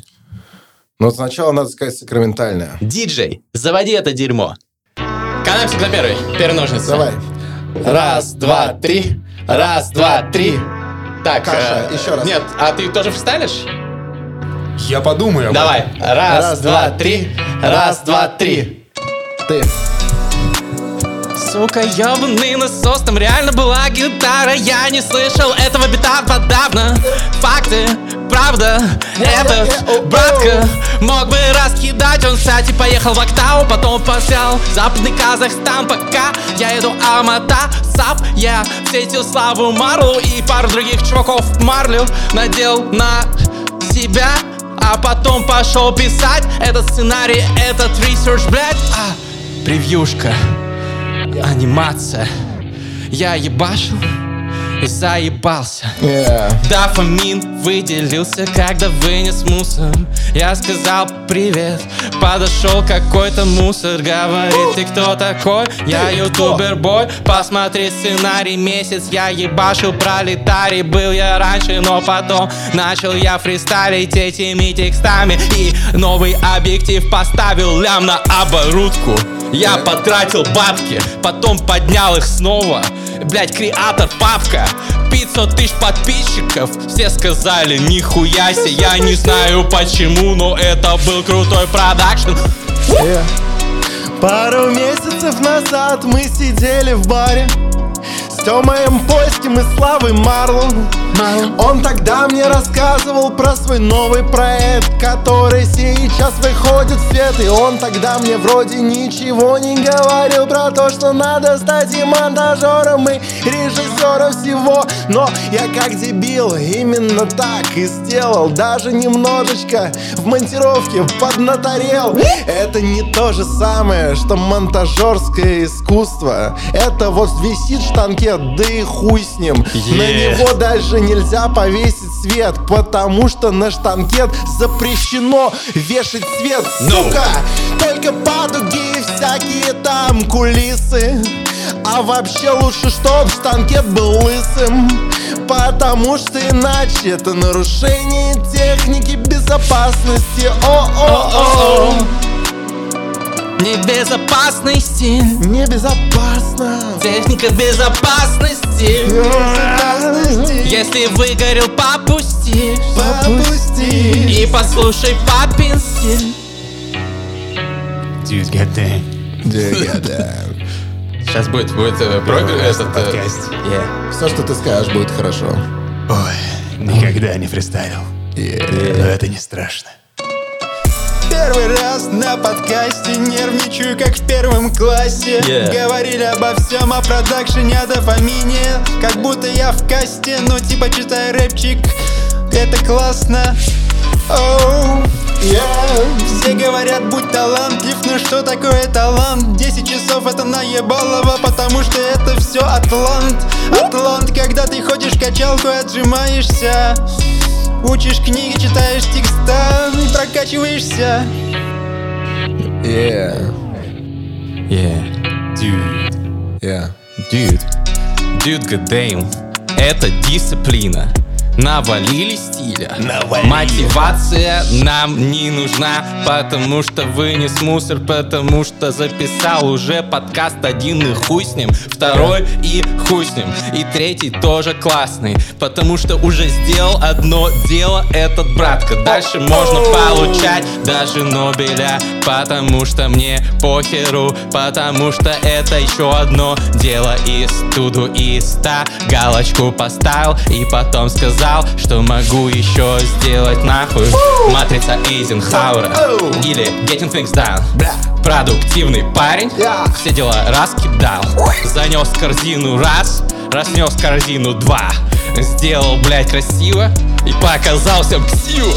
Вот сначала надо сказать сакраментальное. Диджей, заводи это дерьмо. Канаемся, кто первый? Первый ножницы. Давай. Раз, два, три. Раз, два, три. Так, Каша, э, еще раз. Нет, а ты тоже всталишь? Я подумаю Давай. Раз, Раз, два, три. Раз, два, три. Ты. Сука, ебаный насос, там реально была гитара. Я не слышал этого бита подавно. Факты, правда, этот братка Мог бы раскидать, он, кстати, поехал в Октау Потом посел Западный Казахстан, пока я еду Алмата Сап, я встретил Славу Марлу И пару других чуваков Марлю Надел на себя а потом пошел писать этот сценарий, этот ресерч, блядь, а, превьюшка анимация. Я ебашил и заебался. Yeah. Дофамин выделился, когда вынес мусор. Я сказал привет, подошел какой-то мусор. Говорит, ты кто такой? Я ютубер-бой Посмотри сценарий, месяц я ебашил пролетарий. Был я раньше, но потом начал я фристайлить этими текстами. И новый объектив поставил лям на оборудку я потратил бабки, потом поднял их снова. Блять, креатор папка 500 тысяч подписчиков. Все сказали, нихуя себе Я не знаю почему, но это был крутой продакшн Yeah. Пару месяцев назад мы сидели в баре С Тёмаем Польским и Славой Марлом Он тогда мне рассказывал про свой новый проект Который сейчас выходит в станкет И он тогда мне вроде ничего не говорил Про то, что надо стать и монтажером, и режиссером всего. Но я как дебил именно так и сделал. Даже немножечко в монтировке поднаторел. Это не то же самое, что монтажерское искусство. Это вот висит штанкет, да и хуй с ним. Yeah. На него даже нельзя повесить свет Потому что на штанкет запрещено вешать свет No. Сука, только падуги и всякие там кулисы. А вообще лучше, чтоб штанкет был лысым. Потому что иначе это нарушение техники безопасности О-о-о Небезопасности, Небезопасно техника безопасности. Безопасности Если выгорел, попусти Попусти и послушай папин стиль. Dude, goddamn. Сейчас будет, будет э, раз этот... э, подкасте. yeah. Все, что ты скажешь, будет хорошо Ой, никогда не фристайлил. Но это не страшно. Первый раз на подкасте Нервничаю, как в первом классе. Yeah. Говорили обо всем, о продакшене, о дофамине. Как будто я в касте, ну типа читай рэпчик. Это классно. Оу Все говорят, будь талантлив, но что такое талант? 10 часов это наебалово, потому что это все атлант. Атлант, когда ты ходишь в качалку и отжимаешься Учишь книги, читаешь текста и прокачиваешься Yeah, Yeah. Dude. yeah Dude. Dude, goddamn. Это дисциплина. Навалили стиля. Мотивация нам не нужна, потому что вынес мусор, потому что записал уже подкаст один и хуй с ним, второй и хуй с ним, и третий тоже классный, потому что уже сделал одно дело этот братка. Дальше можно получать даже Нобеля, потому что мне похеру, потому что это еще одно дело из туду и ста. Галочку поставил и потом сказал, что могу еще сделать нахуй. Матрица Эйзенхауэра или Getting Things Done. Продуктивный парень, все дела раскидал. Занес корзину раз, разнес корзину два. Сделал, блядь, красиво и показал всем ксиву.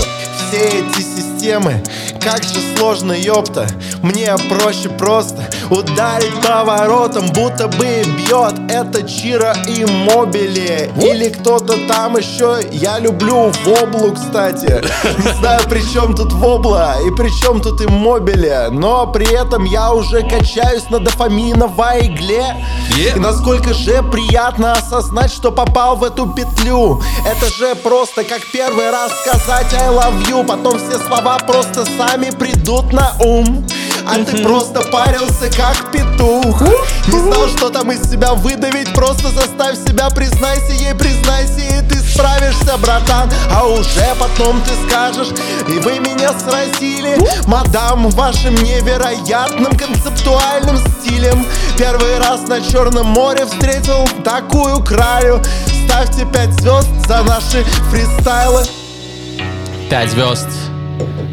Все эти системы, как же сложно, ёпта. Мне проще просто ударить поворотом Будто бы бьет. Это Чира и Мобили. Или кто-то там еще Я люблю Воблу, кстати. Не знаю, при чем тут Вобла И при чем тут и Мобили. Но при этом я уже качаюсь на дофаминовой игле. Yeah. И насколько же приятно осознать, что попал в эту петлю. Это же просто как первый раз сказать I love you Потом все слова просто сами придут на ум. А ты просто парился как петух. Не знал, что там из себя выдавить Просто заставь себя, признайся ей, признайся И ты справишься, братан. А уже потом ты скажешь И вы меня сразили. Мадам, вашим невероятным концептуальным стилем. Первый раз на Черном море встретил такую кралю. Ставьте пять звезд за наши фристайлы. 5 звезд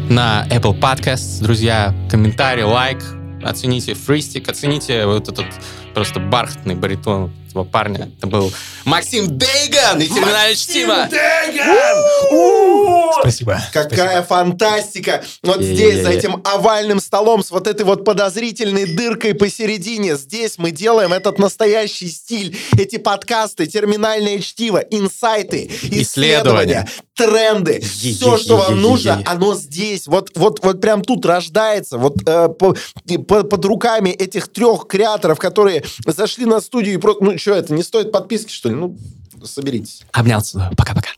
на Apple Podcasts. Друзья, комментарий, лайк. Оцените фристик, оцените вот этот просто бархатный баритон этого парня. Это был Максим Дейган и терминальное чтиво. Спасибо. Какая фантастика! Вот Е-е-е. здесь, за этим овальным столом, с вот этой вот подозрительной дыркой посередине, здесь мы делаем этот настоящий стиль, эти подкасты, терминальное чтиво, инсайты, исследования, Исследования. Тренды. Все, что вам нужно, оно здесь. Вот, вот, вот прям тут рождается. Вот э, по- по- под руками этих трех креаторов, которые зашли на студию и просто... Ну, что это, не стоит подписки, что ли? Ну, соберитесь. Обнял целую. Пока-пока.